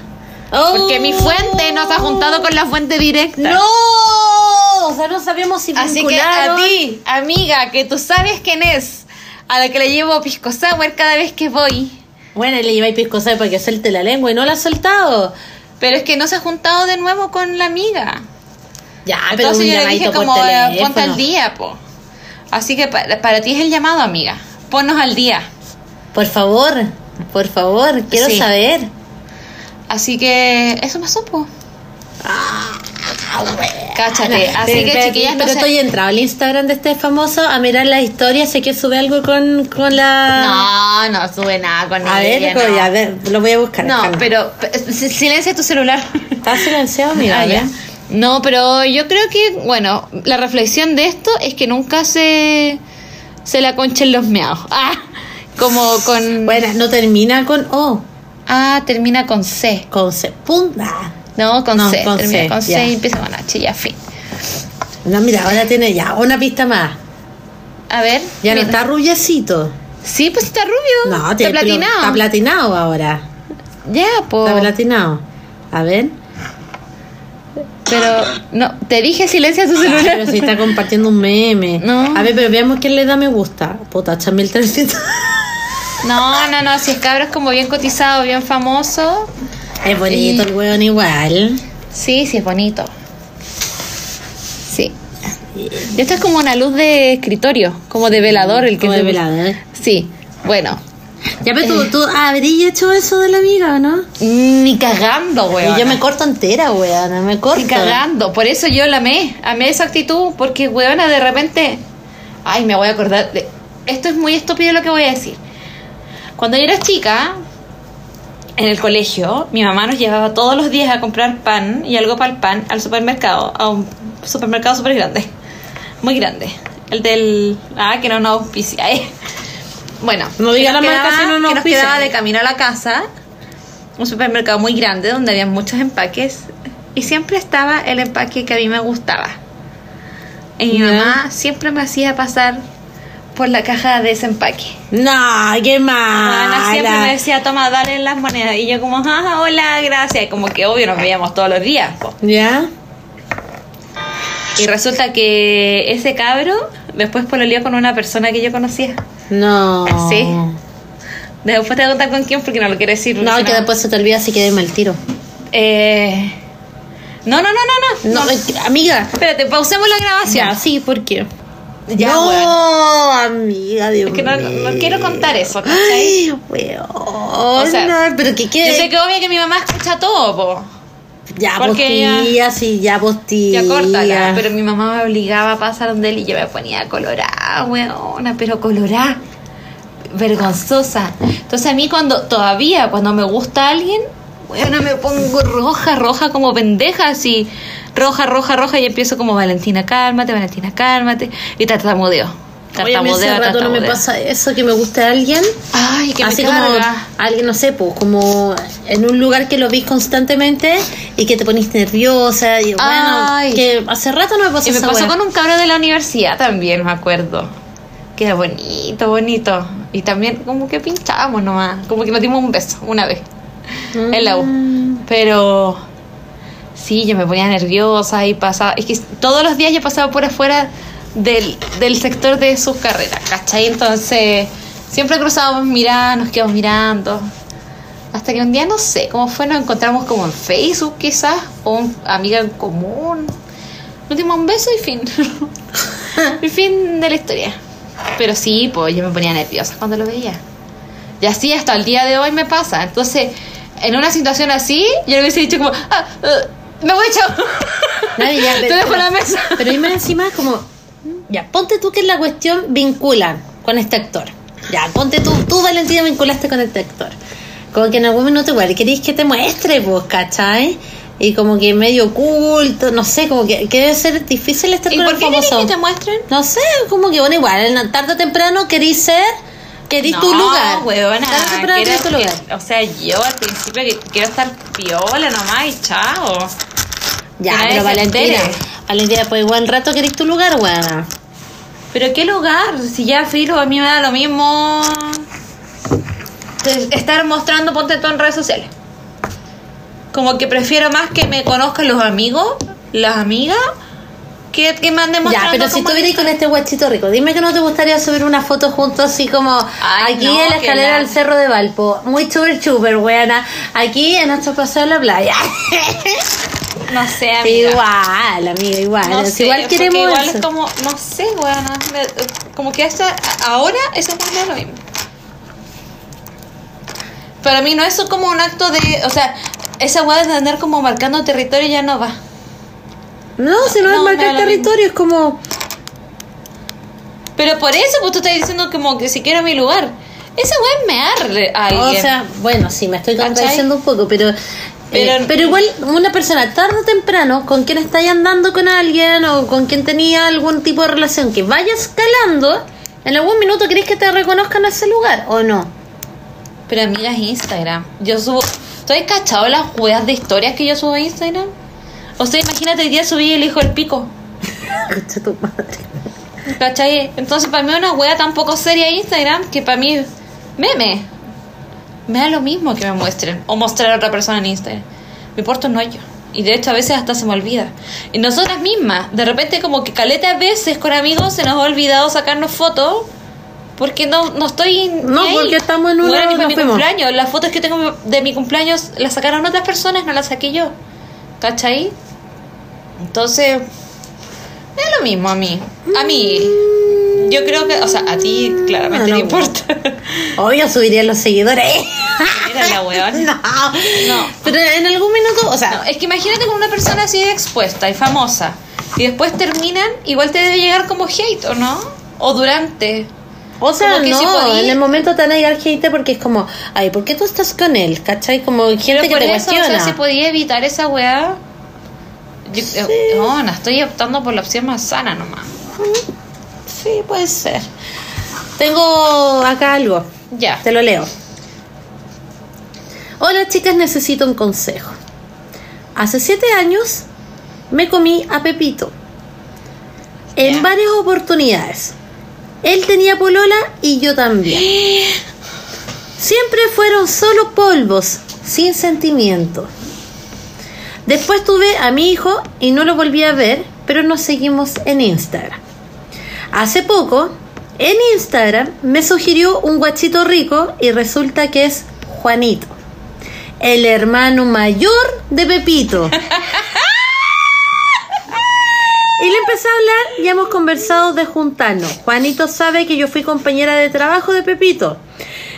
Porque mi fuente no se ha juntado con la fuente directa. ¡No! O sea, no sabíamos si Así que a ti, amiga, que tú sabes quién es, a la que le llevo pisco sour cada vez que voy. Bueno, le lleváis pisco sour para que suelte la lengua y no la ha soltado. Pero es que no se ha juntado de nuevo con la amiga. Ya, pero Entonces un yo le dije como, eh, ponte al día, po. Así que para, para ti es el llamado, amiga. Ponnos al día. Por favor, por favor, quiero Sí. saber. Así que eso me supo. Cáchate. Así Pero- que pero- chiquillas, no pero se- estoy entrado al Instagram de este famoso a mirar las historias. Sé que sube algo con, con la. No, no sube nada con a ver, ella, co- no. ya, a ver, lo voy a buscar. No, pero pe- si- silencia tu celular. Está silenciado, amiga. Ah, ya. No, pero yo creo que, bueno, la reflexión de esto es que nunca se, se la conchen los meados. Ah, como con... Bueno, no termina con O, Ah, termina con C. con C. Punta. No, con No, C. con termina C, con C ya. y empieza con H, ya fin. No, mira, ahora tiene ya una pista más. A ver. Ya no mira. está rubiecito. Sí, pues está rubio. No, está platinado. Está platinado ahora. ya, pues. Está platinado. A ver. Pero, no, te dije silencia Ah, celular. pero si está compartiendo un meme. No. A ver, pero veamos quién le da me gusta. Puta, 8300. No, no, no, si es cabro es como bien cotizado, bien famoso. Es bonito Y- el weón igual. Sí, sí, es bonito. Sí. Y esto es como una luz de escritorio, como de velador el que Como de velador. Sí, bueno. Ya, pero tú, tú habrías hecho eso de la amiga, ¿o no? Ni cagando, weón. Y yo me corto entera, weón. Me corto. Ni cagando. Por eso yo la amé. Amé esa actitud. Porque, weona, de repente. Ay, me voy a acordar. De... Esto es muy estúpido lo que voy a decir. Cuando yo era chica, en el colegio, mi mamá nos llevaba todos los días a comprar pan y algo para el pan al supermercado. A un supermercado súper grande. Muy grande. El del. Ah, que no nos auspicia. eh. Bueno, No diga la marca, si no nos que nos quedaba de camino a la casa un supermercado muy grande donde había muchos empaques y siempre estaba el empaque que a mí me gustaba. Y mi mamá siempre me hacía pasar por la caja de ese empaque. No, qué Ana siempre me decía, toma, dale las monedas. Y yo como, ajá, hola, gracias. Y como que obvio nos veíamos todos los días. po. ¿Ya? Y resulta que ese cabro después pololeó con una persona que yo conocía. No. Sí. Después te voy a contar con quién porque no lo quiero decir. No, que después se te olvida si quedé mal tiro. Eh... No, no, no, no, no. No, es que, amiga. Espérate, pausemos la grabación. Ya, sí, ¿por qué? Ya, no, weón. amiga, Dios Es que no, quiero contar eso, ¿cachai? Ay, weón. O sea, no, pero que Yo quede. sé que obvio que mi mamá escucha todo, po. Ya porque ya- postilla, sí, ya postilla. Ya córtala. Pero mi mamá me obligaba a pasar donde él y yo me ponía colorada, weona, pero colorada. Vergonzosa. Entonces a mí cuando, todavía cuando me gusta alguien, weona, me pongo roja, roja como pendeja, así. Roja, roja, roja y empiezo como Valentina, cálmate, Valentina, cálmate. Y tartamudeo. Oye, a mí hace rato no me pasa eso, que me guste alguien. Ay, que Así me como alguien, no sé, pues como en un lugar que lo vis constantemente y que te ponís nerviosa. Y bueno, Ay. que hace rato no me pasó Y me pasó con un cabro de la universidad también, me acuerdo. Que era bonito, bonito. Y también como que pinchábamos nomás. Como que nos dimos un beso una vez. En la U. Mm. Pero sí, yo me ponía nerviosa y pasaba. Es que todos los días yo pasaba por afuera del, del sector de sus carreras, ¿cachai? Entonces siempre cruzábamos mirando, nos quedamos mirando. Hasta que un día, no sé cómo fue, nos encontramos como en Facebook quizás, o una amiga en común. Nos dimos un beso y fin. y fin de la historia. Pero sí, pues yo me ponía nerviosa cuando lo veía. Y así hasta el día de hoy me pasa. Entonces, en una situación así, yo le hubiese dicho como, ah, uh, me voy chao. Nadie ya- Te dejo la mesa. Pero dime encima es como, ya, ponte tú que la cuestión vinculan con este actor. Ya, ponte tú, tú Valentina vinculaste con este actor. Como que en algún minuto igual queréis que te muestre, pues, ¿cachai? Y como que medio oculto, no sé, como que, que debe ser difícil estar ¿Y con por el qué famoso. que te muestren? No sé, como que bueno, igual, en tarde o temprano querís ser, querís tu lugar. huevona, Tarde o temprano quiero tu lugar. que- o sea, yo al principio que quiero estar piola nomás y chao. Ya, pero Valentina, entere. A la idea, pues igual rato querés tu lugar, weona. Pero qué lugar, si ya filo, a mí me da lo mismo estar mostrando ponte todo en redes sociales. Como que prefiero más que me conozcan los amigos, las amigas, que, que me anden Ya, pero si vienes con este guachito rico, dime que no te gustaría subir una foto juntos así como Ay, aquí no, en la escalera del Cerro de Valpo, muy chuper chuper, weona, aquí en nuestro paseo en la playa. No sé, amiga. igual, amiga, igual. No es sé, igual queremos igual eso. es como, no sé, weona. me- Como que esa, ahora eso es lo mismo. Para mí no es como un acto de, o sea, esa weá de andar como marcando territorio ya no va. No, si no, No, es marcar lo territorio, es como... Pero por eso, pues tú estás diciendo como que si quiero mi lugar. Esa weá es mearle a O alguien. sea, bueno, sí, me estoy contradiciendo un poco, pero... Pero- eh, pero igual una persona tarde o temprano con quien está andando con alguien o con quien tenía algún tipo de relación que vaya escalando, en algún minuto querés que te reconozcan ese lugar o no. Pero amiga, es Instagram. Yo subo. ¿Tú has cachado las weas de historias que yo subo a Instagram? O sea, imagínate el día subí el hijo del pico. Concha tu madre. ¿Cachai? Entonces, para mí, una wea tan poco seria Instagram que para mí, meme. Me da lo mismo que me muestren o mostrar a otra persona en Instagram. Me importa no yo. Y de hecho, a veces hasta se me olvida. Y nosotras mismas, de repente, como que caleta a veces con amigos se nos ha olvidado sacarnos fotos. Porque no, no estoy. No, ahí. porque estamos en una- Bueno, para mi fuimos. cumpleaños. Las fotos que tengo de mi cumpleaños las sacaron otras personas, no las saqué yo. ¿Cachai? Entonces. Es lo mismo a mí. A mí. Yo creo que. O sea, a ti claramente no. te importa. Obvio subiría los seguidores. Mira la weón. no. No. Pero en algún minuto, o sea, No, es que imagínate con una persona así de expuesta y famosa. Y después terminan, igual te debe llegar como hate, ¿o no? O durante. o sea, no, si en el momento te van a llegar gente porque es como, ay, ¿por qué tú estás con él? ¿Cachai? Como gente Pero que por te eso, o sea, si podía evitar esa weá. Yo, no, no, estoy optando por la opción más sana nomás. Sí, puede ser. Tengo acá algo. Ya. Te lo leo. Hola chicas, necesito un consejo. Hace siete años me comí a Pepito. En varias oportunidades. Él tenía polola y yo también. Siempre fueron solo polvos, sin sentimiento. Después tuve a mi hijo y no lo volví a ver, pero nos seguimos en Instagram. Hace poco, en Instagram me sugirió un guachito rico y resulta que es Juanito, el hermano mayor de Pepito. Y le empecé a hablar y hemos conversado de juntarnos. Juanito sabe que yo fui compañera de trabajo de Pepito.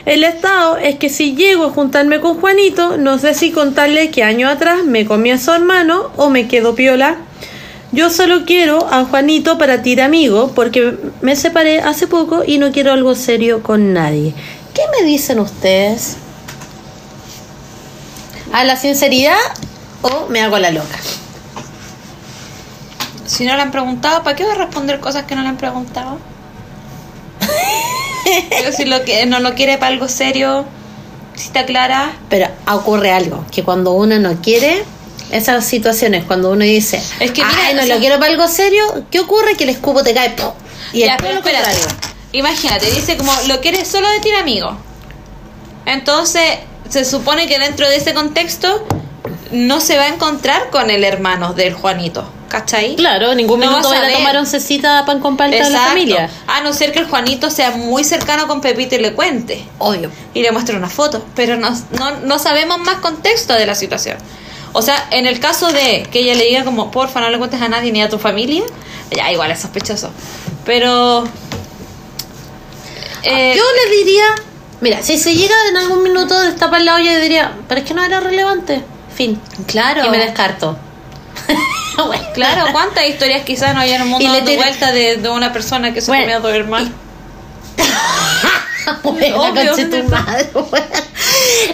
El estado es que si llego a juntarme con Juanito, no sé si contarle que años atrás me comí a su hermano o me quedo piola. Yo solo quiero a Juanito para ti amigo porque me separé hace poco y no quiero algo serio con nadie. ¿Qué me dicen ustedes? ¿A la sinceridad o me hago la loca? Si no le han preguntado, ¿para qué va a responder cosas que no le han preguntado? Pero si lo que no lo quiere para algo serio, si está clara. Pero ocurre algo, que cuando uno no quiere, esas situaciones, cuando uno dice, Es que mira, "Ay, no o sea- lo quiero para algo serio, ¿qué ocurre? Que el escupo te cae, ¡pum! y Ya, pero lo espérate. contrario. Imagínate, dice como lo quieres solo de ti amigo. Entonces, se supone que dentro de ese contexto no se va a encontrar con el hermano del Juanito. ¿Cachai? Claro, ningún No minuto a van a tomar oncecita pan con palta de la Exacto. familia. A no ser que el Juanito sea muy cercano con Pepito y le cuente. Obvio. y le muestra una foto, pero no, no, no sabemos más contexto de la situación. O sea, en el caso de que ella le diga como, porfa, no le cuentes a nadie ni a tu familia, ya igual es sospechoso. Pero... eh, Yo le diría, mira, si se llega en algún minuto de destapar la olla, yo diría, pero es que no era relevante. Fin. claro, Y me descarto. Claro, ¿cuántas historias quizás no hay en el mundo dando vuelta de, de una persona que se Bueno, comió a.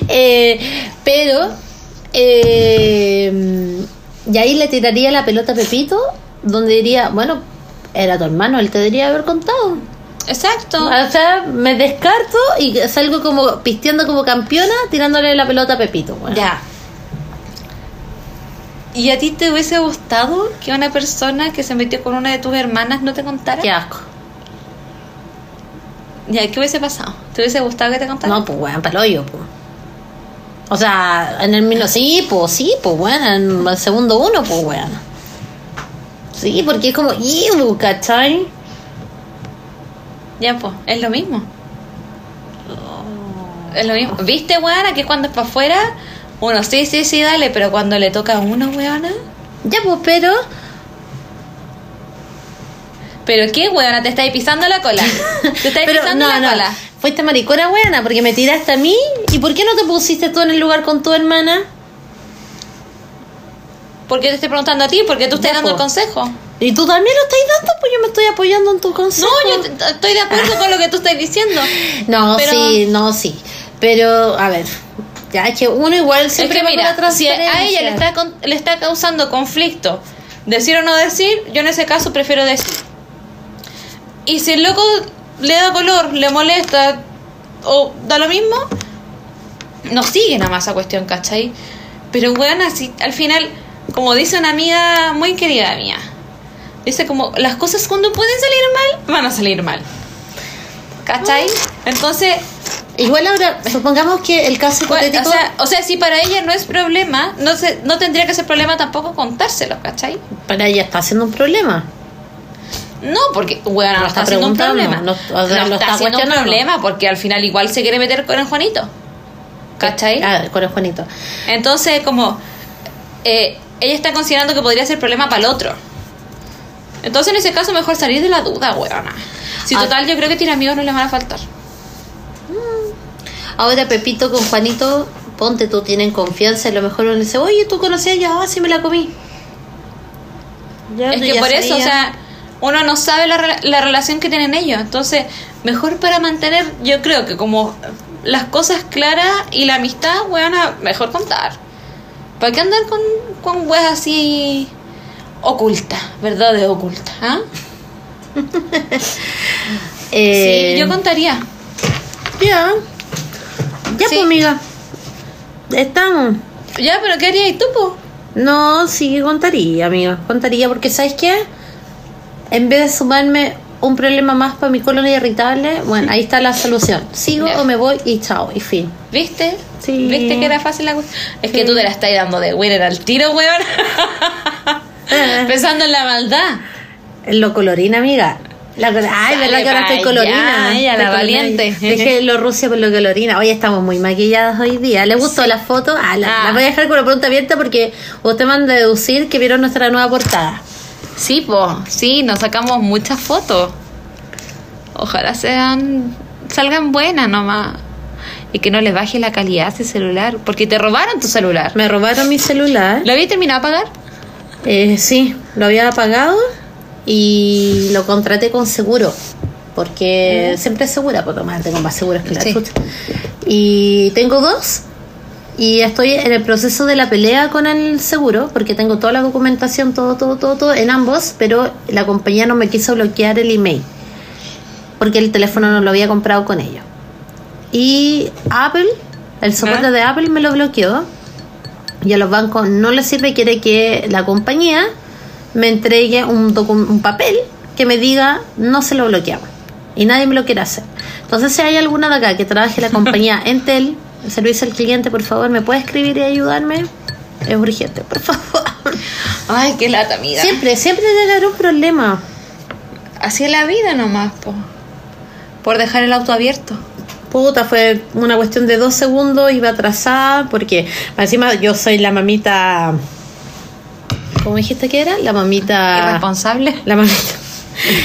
Eh, pero, eh, y ahí le tiraría la pelota a Pepito, donde diría, bueno, era tu hermano, él te debería haber contado. Exacto. O sea, me descarto y salgo como pisteando como campeona, tirándole la pelota a Pepito. bueno. Ya. ¿Y a ti te hubiese gustado que una persona que se metió con una de tus hermanas no te contara? Qué asco. Ya, ¿qué hubiese pasado? ¿Te hubiese gustado que te contara? No, pues weón, para hoyo, pues. O sea, en el. Sí, pues sí, pues weón. En el segundo uno, pues weón. Sí, porque es como. "Iu", ¿cachai? Ya, pues, es lo mismo. Es lo mismo. ¿Viste, weona, que cuando es para afuera, uno sí, sí, sí, dale, pero cuando le toca a uno, weona. Ya, pues, pero. ¿Pero qué, weona? Te estáis pisando la cola. Te estáis Pero pisando no, la no. cola. Fuiste maricona, weona, porque me tiraste a mí. ¿Y por qué no te pusiste tú en el lugar con tu hermana? ¿Por qué te estoy preguntando a ti? Porque tú estás dando el consejo. ¿Y tú también lo estás dando? Pues yo me estoy apoyando en tu consejo. No, yo estoy de acuerdo con lo que tú estás diciendo. No, Pero- sí, no, sí. Pero, a ver, ya es que uno igual Es siempre que mira, la si a ella le está, con- le está causando conflicto decir o no decir, yo en ese caso prefiero decir. Y si el loco le da color, le molesta o da lo mismo, no sigue nada más esa cuestión, ¿cachai? Pero bueno, así al final, como dice una amiga muy querida mía, dice como las cosas cuando pueden salir mal, van a salir mal. ¿Cachai? Entonces, Igual ahora, supongamos que el caso Bueno, hipotético... o, sea, o sea, si para ella no es problema, no se, no tendría que ser problema tampoco contárselo, ¿cachai? para ella está haciendo un problema. No, porque, bueno, no, está haciendo un preguntando, problema. no- o sea, No lo está haciendo un problema porque al final igual se quiere meter con el Juanito. ¿Cachai? Ah, con el Juanito. Entonces, como, eh, ella está considerando que podría ser problema para el otro. Entonces, en ese caso, mejor salir de la duda, weona. Si Ah. total, yo creo que tiene amigos no les van a faltar. Ahora Pepito con Juanito, ponte tú, tienen confianza y a lo mejor uno dice, oye, ¿tú conocías ya? Ah, sí me la comí. Ya, Es que ya por eso, o sea, uno no sabe la, rela- la relación que tienen ellos. Entonces, mejor para mantener, yo creo que como las cosas claras y la amistad, weón, mejor contar. ¿Para qué andar con, con weas así ocultas, verdades ocultas? ¿ah? Eh, sí, yo contaría. Ya. Ya, Sí. pues, amiga. Estamos. Ya, pero ¿qué harías tú, po? No, sí, contaría, amiga. Contaría porque, ¿sabes qué? En vez de sumarme un problema más para mi colon irritable, bueno, ahí está la solución. Sigo Ya. o me voy y chao, y fin. ¿Viste? Sí. ¿Viste que era fácil la cuestión? Es que tú te la estás dando de winner al tiro, weón. Pensando en la maldad. Lo colorina, amiga. La, ay, verdad que ahora estoy colorina. ella, Estoy la colorina. valiente. Dejé lo Rusia por lo colorina. Hoy estamos muy maquilladas hoy día. ¿Le gustó la foto? Ah, la, Ah. la voy a dejar con la pregunta abierta porque usted manda a deducir que vieron nuestra nueva portada. Sí, po, sí, nos sacamos muchas fotos. Ojalá sean salgan buenas nomás. Y que no les baje la calidad a ese celular. Porque te robaron tu celular. Me robaron mi celular. ¿Lo había terminado de pagar? Eh, sí, lo había pagado y lo contraté con seguro. Porque siempre es segura, por tomar, tengo más seguros que la Sí. chucha. Y tengo dos. Y estoy en el proceso de la pelea con el seguro, porque tengo toda la documentación, todo, todo, todo, todo en ambos, pero la compañía no me quiso bloquear el email, porque el teléfono no lo había comprado con ellos. Y Apple, el soporte ¿Ah? de Apple me lo bloqueó, y a los bancos no les sirve, quiere que la compañía me entregue un, un papel que me diga no se lo bloqueamos. Y nadie me lo quiere hacer. Entonces, si hay alguna de acá que trabaje la compañía Entel, el servicio al cliente, por favor, ¿me puede escribir y ayudarme? Es urgente, por favor. Ay, qué lata, amiga. Siempre, siempre haber un problema. Así es la vida nomás, po. Por dejar el auto abierto. Puta, fue una cuestión de dos segundos, iba atrasada, porque encima yo soy la mamita. ¿Cómo dijiste que era? La mamita. Irresponsable. La mamita.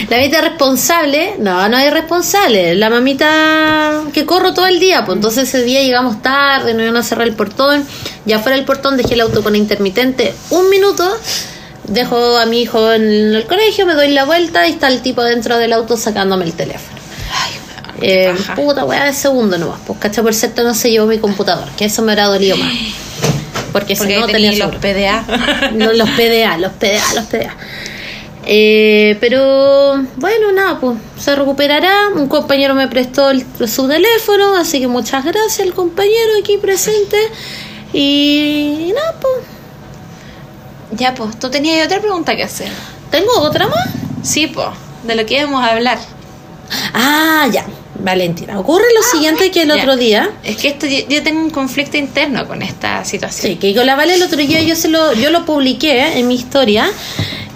La mamita responsable, no, no es responsable, la mamita que corro todo el día, pues entonces ese día llegamos tarde, no iban a cerrar el portón, ya fuera del portón dejé el auto con intermitente un minuto, dejo a mi hijo en el colegio, me doy la vuelta y está el tipo dentro del auto sacándome el teléfono. qué Eh, paja. puta weá de segundo nomás, pues cacha por cierto no se llevó mi computador, que eso me habrá dolido más. Porque, Porque si no tenía tenía los. PDA. No, los PDA, los PDA, los PDA. Eh, pero bueno, nada, pues se recuperará. Un compañero me prestó el- su teléfono, así que muchas gracias al compañero aquí presente. Y, nada, pues. Ya, pues, tú tenías otra pregunta que hacer. ¿Tengo otra más? Sí, pues, de lo que íbamos a hablar. Ah, ya. Valentina, ocurre lo siguiente que el Ya. otro día. Es que esto, yo, yo tengo un conflicto interno con esta situación. Sí, que con la Vale el otro día yo se lo, yo lo publiqué en mi historia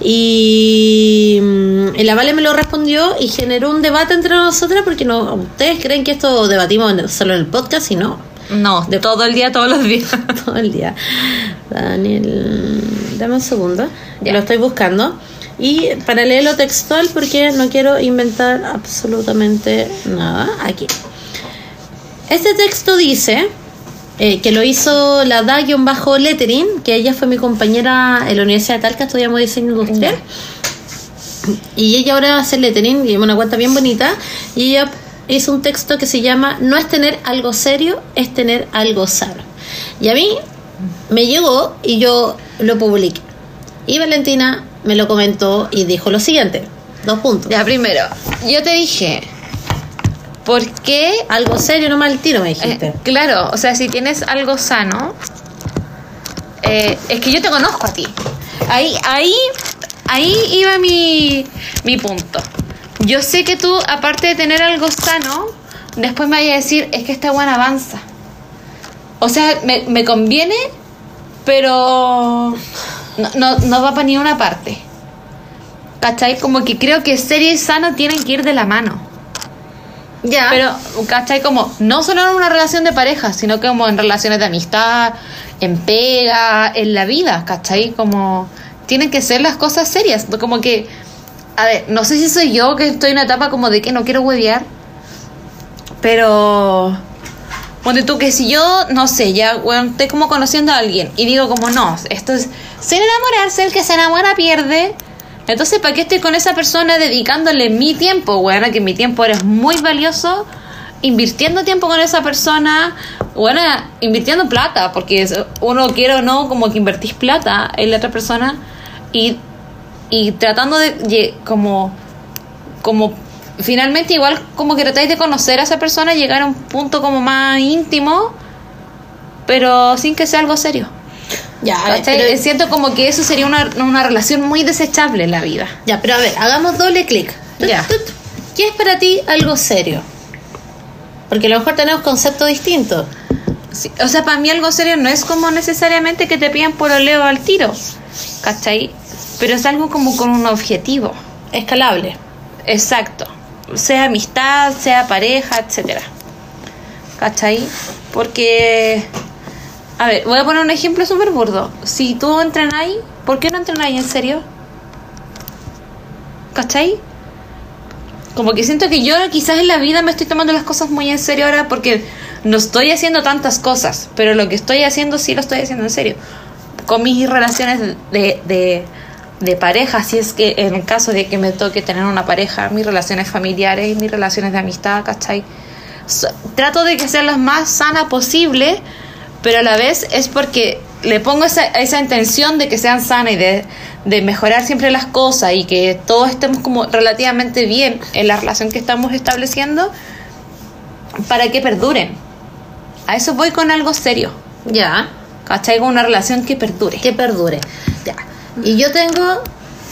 y, mm, y la Vale me lo respondió y generó un debate entre nosotras porque no, ustedes creen que esto debatimos solo en el podcast y no, No, de todo el día, todos los días. todo el día. Daniel, dame un segundo, Ya. lo estoy buscando. Y para leerlo textual porque no quiero inventar absolutamente nada aquí. Este texto dice eh, que lo hizo la Da-Lettering, que ella fue mi compañera en la Universidad de Talca, estudiamos diseño industrial. Y ella ahora hace lettering, y una cuenta bien bonita. Y ella hizo un texto que se llama No es tener algo serio, es tener algo sano. Y a mí me llegó y yo lo publiqué. Y Valentina me lo comentó y dijo lo siguiente: dos puntos. Ya, primero, yo te dije, ¿por qué? Algo serio, no mal tiro, me eh, dijiste. claro, o sea, si tienes algo sano, eh, es que yo te conozco a ti. Ahí, ahí, ahí iba mi, mi punto. Yo sé que tú, aparte de tener algo sano, después me vayas a decir, es que esta buena avanza. O sea, me, me conviene, pero no, no, no va para ni una parte. ¿Cachai? Como que creo que serio y sano tienen que ir de la mano. ya. Pero, ¿cachai? Como, no solo en una relación de pareja, sino como en relaciones de amistad, en pega, en la vida, ¿cachai? Como, tienen que ser las cosas serias. Como que, a ver, no sé si soy yo que estoy en una etapa como de que no quiero huevear, pero, ponte tú que si yo, no sé, ya, bueno, estoy como conociendo a alguien y digo como, no, esto es, sin enamorarse, el que se enamora pierde. Entonces, ¿para qué estoy con esa persona dedicándole mi tiempo, bueno, que mi tiempo eres muy valioso, invirtiendo tiempo con esa persona, bueno, invirtiendo plata, porque es- uno quiere o no, como que invertís plata en la otra persona y, y tratando de, como, como, finalmente igual como que tratáis de conocer a esa persona, llegar a un punto como más íntimo, pero sin que sea algo serio. ya, a pero- Siento como que eso sería una, una relación muy desechable en la vida. Ya, pero a ver, hagamos doble clic. Ya. tut. ¿Qué es para ti algo serio? Porque a lo mejor tenemos conceptos distintos. Sí, o sea, para mí algo serio no es como necesariamente que te pidan por oleo al tiro, ¿cachai? Pero es algo como con un objetivo. Escalable. Exacto. Sea amistad, sea pareja, etcétera. ¿Cachai? Porque. A ver, voy a poner un ejemplo súper burdo. Si tú entrenáis, ¿por qué no entrenáis en serio? ¿Cachai? Como que siento que yo quizás en la vida me estoy tomando las cosas muy en serio ahora porque no estoy haciendo tantas cosas, pero lo que estoy haciendo sí lo estoy haciendo en serio. Con mis relaciones de, de, de pareja, si es que en el caso de que me toque tener una pareja, mis relaciones familiares, mis relaciones de amistad, ¿cachai? So- trato de que sean las más sanas posible, pero a la vez es porque le pongo esa, esa intención de que sean sanas y de, de mejorar siempre las cosas y que todos estemos como relativamente bien en la relación que estamos estableciendo para que perduren. A eso voy con algo serio, Ya. ¿cachai? Con una relación que perdure. Que perdure. Y yo tengo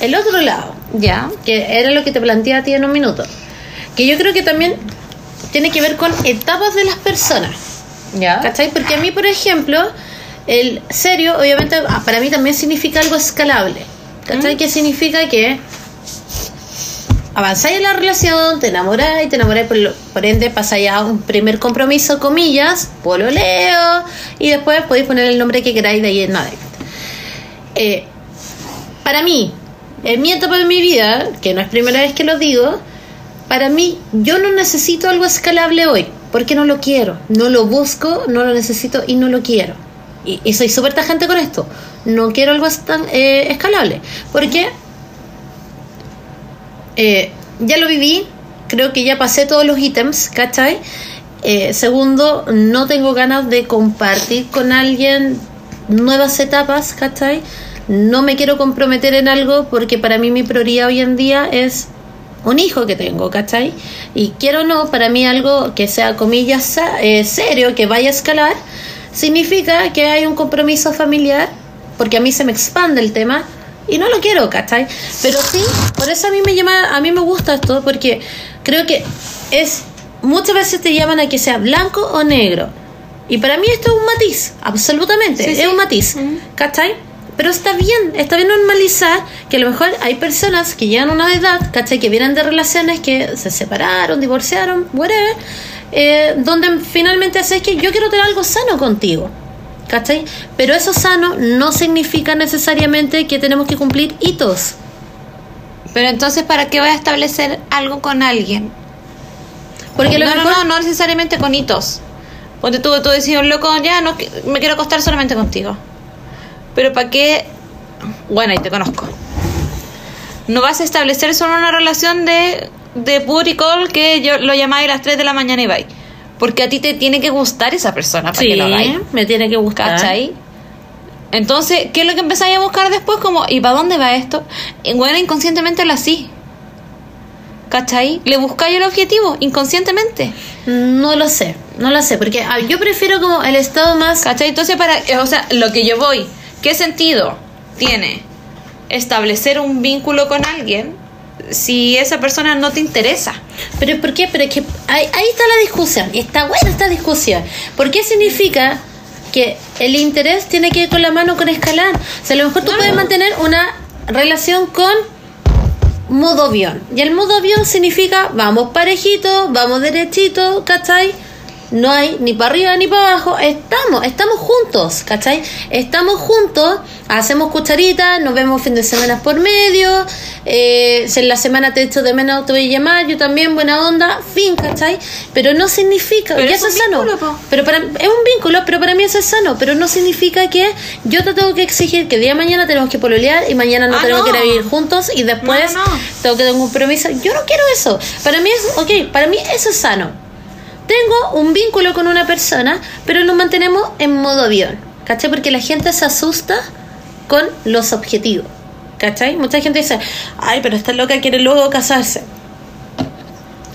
el otro lado, ¿Ya? que era lo que te planteé a ti en un minuto. Que yo creo que también tiene que ver con etapas de las personas. ¿Ya? ¿Cachai? Porque a mí, por ejemplo, el serio, obviamente, ah, para mí también significa algo escalable. ¿Cachai? Que significa que avanzáis en la relación, te enamoráis, te enamoráis, por, lo- por ende pasáis a un primer compromiso, comillas, pololeo, y después podéis poner el nombre que queráis de ahí en adelante. Eh, para mí, en mi etapa de mi vida, que no es primera vez que lo digo, para mí yo no necesito algo escalable hoy, porque no lo quiero, no lo busco, no lo necesito y no lo quiero. Y, soy súper tajante con esto. No quiero algo estan- eh, escalable, porque eh, ya lo viví, creo que ya pasé todos los ítems, ¿cachai? Eh, segundo, no tengo ganas de compartir con alguien nuevas etapas, ¿cachai? No me quiero comprometer en algo porque para mí mi prioridad hoy en día es un hijo que tengo, ¿cachai? Y quiero o no, para mí algo que sea, comillas, eh, serio, que vaya a escalar, significa que hay un compromiso familiar porque a mí se me expande el tema y no lo quiero, ¿cachai? Pero sí, por eso a mí me llama, a mí me gusta esto, porque creo que es, muchas veces te llaman a que sea blanco o negro. Y para mí esto es un matiz, absolutamente, Sí, es sí. un matiz, ¿cachai? Pero está bien, está bien normalizar que a lo mejor hay personas que llegan a una edad, ¿cachai? Que vienen de relaciones que se separaron, divorciaron, whatever, eh, donde finalmente haces que yo quiero tener algo sano contigo, ¿cachai? Pero eso sano no significa necesariamente que tenemos que cumplir hitos. Pero entonces, ¿para qué voy a establecer algo con alguien? Porque no, no, no, no necesariamente con hitos. Ponte tú, tú decís, loco, ya no me quiero acostar solamente contigo. Pero ¿para qué? Bueno, ahí te conozco. No vas a establecer solo una relación de, de booty call que yo lo llamáis a las 3 de la mañana y vais. Porque a ti te tiene que gustar esa persona para Sí, que lo hagáis. me tiene que buscar. ¿Cachai? Entonces, ¿qué es lo que empezáis a buscar después? Como, ¿y para dónde va esto? Y bueno, inconscientemente lo así. ¿Cachai? Le buscáis el objetivo, inconscientemente. No lo sé, no lo sé, porque yo prefiero como el estado más... ¿Cachai? Entonces, para, o sea, lo que yo voy, ¿qué sentido tiene establecer un vínculo con alguien si esa persona no te interesa? Pero ¿por qué? Pero es que ahí, ahí está la discusión, y está buena esta discusión. ¿Por qué significa que el interés tiene que ir con la mano con escalar? O sea, a lo mejor tú No, puedes mantener una relación con modo avión. Y el modo avión significa vamos parejito, vamos derechito, ¿cachai? No hay ni para arriba ni para abajo, estamos, estamos juntos, ¿cachai? Estamos juntos, hacemos cucharitas, nos vemos fin de semana por medio, eh, si en la semana te echo de menos te voy a llamar, yo también, buena onda, fin, ¿cachai? Pero no significa, Pero y es eso un es sano, vínculo, pero para, es un vínculo, pero para mí eso es sano, pero no significa que yo te tengo que exigir que día de mañana tenemos que pololear y mañana no Ah, tenemos no. que ir a vivir juntos y después No, no, no. tengo que tener un compromiso. Yo no quiero eso. Para mí es, ok, para mí eso es sano. Tengo un vínculo con una persona, pero nos mantenemos en modo avión. ¿Cachai? Porque la gente se asusta con los objetivos. ¿Cachai? Mucha gente dice, ay, pero esta loca quiere luego casarse.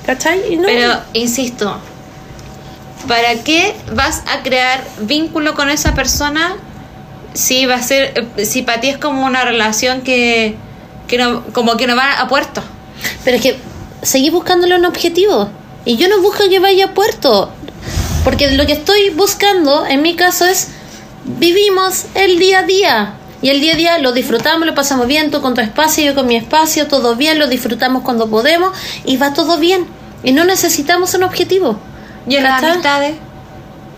¿Cachai? Y no. Pero, insisto, ¿para qué vas a crear vínculo con esa persona si va a ser, si para ti es como una relación que, que no, como que no va a puerto? Pero es que seguí buscándole un objetivo. Y yo no busco que vaya a puerto. Porque lo que estoy buscando, en mi caso, es vivimos el día a día. Y el día a día lo disfrutamos, lo pasamos bien, tú con tu espacio, yo con mi espacio, todo bien, lo disfrutamos cuando podemos y va todo bien. Y no necesitamos un objetivo. Y las amistades.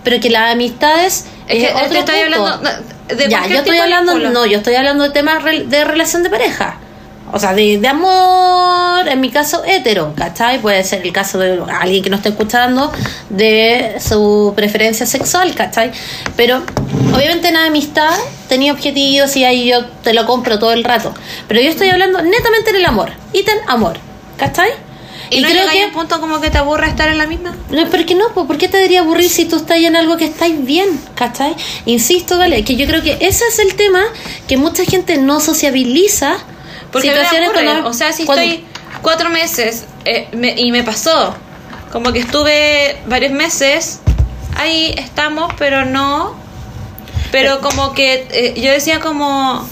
Pero que las amistades Es que es otro estoy punto. hablando de ya, yo estoy hablando, no, yo estoy hablando de temas de relación de pareja. O sea, de, de amor, en mi caso, hetero, ¿cachai? Puede ser el caso de alguien que no esté escuchando de su preferencia sexual, ¿cachai? Pero obviamente en la amistad tenía objetivos y ahí yo te lo compro todo el rato. Pero yo estoy hablando netamente en el amor, ítem amor, ¿cachai? Y, no llega a un punto como que te aburra estar en la misma. no, ¿por qué no? po? ¿Por qué te debería aburrir si tú estás en algo que estáis bien? ¿Cachai? Insisto, vale, que yo creo que ese es el tema que mucha gente no sociabiliza. Porque aburre. cuando- o sea, si estoy cuatro meses eh, me- y me pasó, como que estuve varios meses, ahí estamos, pero no. Pero como que eh, yo decía como,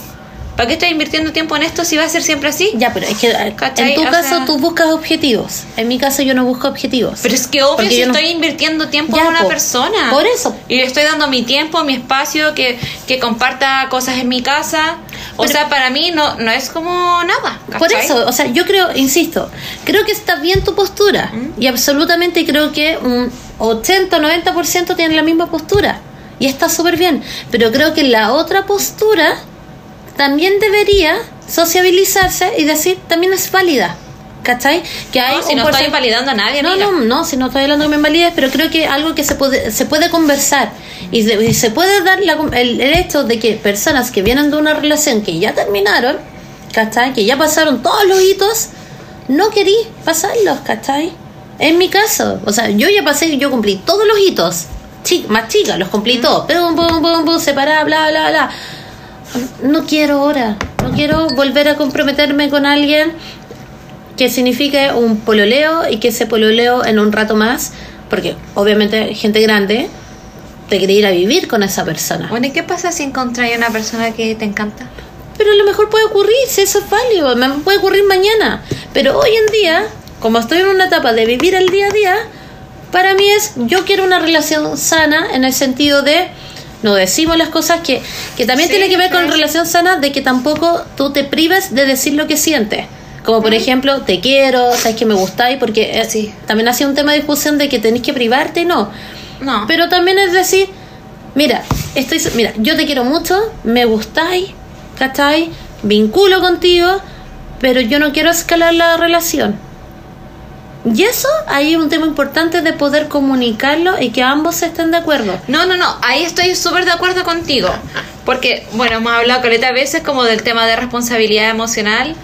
¿para qué estoy invirtiendo tiempo en esto si va a ser siempre así? Ya, pero es que eh, ¿Cachai? en tu O caso sea- tú buscas objetivos. En mi caso yo no busco objetivos. Pero es que obvio si yo no- estoy invirtiendo tiempo Ya, en una persona. Por eso. Y le estoy dando mi tiempo, mi espacio, que, que comparta cosas en mi casa. O Pero- sea, para mí no, no es como nada. Por eso, o sea, yo creo, insisto, creo que está bien tu postura. ¿Mm? Y absolutamente creo que un 80-90% tienen la misma postura. Y está súper bien. Pero creo que la otra postura también debería sociabilizarse y decir, también es válida. ¿Cachai? Que hay No, si no estoy invalidando a nadie, no, amiga. no, no, si no estoy hablando de mi invalidez, pero creo que algo que se puede, se puede conversar y se, y se puede dar la- el, el hecho de que personas que vienen de una relación que ya terminaron, ¿cachai? Que ya pasaron todos los hitos, no querí pasarlos, ¿cachai? En mi caso, o sea, yo ya pasé, yo cumplí todos los hitos, chi- más chicas, los cumplí todos, pum, pum, pum, pum, separada, bla, bla, bla. No quiero ahora, no quiero volver a comprometerme con alguien que signifique un pololeo y que ese pololeo en un rato más, porque obviamente gente grande te querés ir a vivir con esa persona. Bueno, ¿y qué pasa si encontráis una persona que te encanta? Pero a lo mejor puede ocurrir, si eso es válido, me puede ocurrir mañana. Pero hoy en día, como estoy en una etapa de vivir el día a día, para mí es, yo quiero una relación sana en el sentido de, no decimos las cosas que, que también Sí, tiene que ver con relación sana, de que tampoco tú te prives de decir lo que sientes. Como por ejemplo, te quiero, sabes que me gustáis, porque eh, Sí. también ha sido un tema de discusión de que tenés que privarte, no. No. Pero también es decir, mira, estoy, mira, yo te quiero mucho, me gustáis, ¿cachai? Vinculo contigo, pero yo no quiero escalar la relación. Y eso ahí es un tema importante de poder comunicarlo y que ambos estén de acuerdo. No, no, no, ahí estoy súper de acuerdo contigo. Porque, bueno, hemos hablado caleta a veces como del tema de responsabilidad emocional,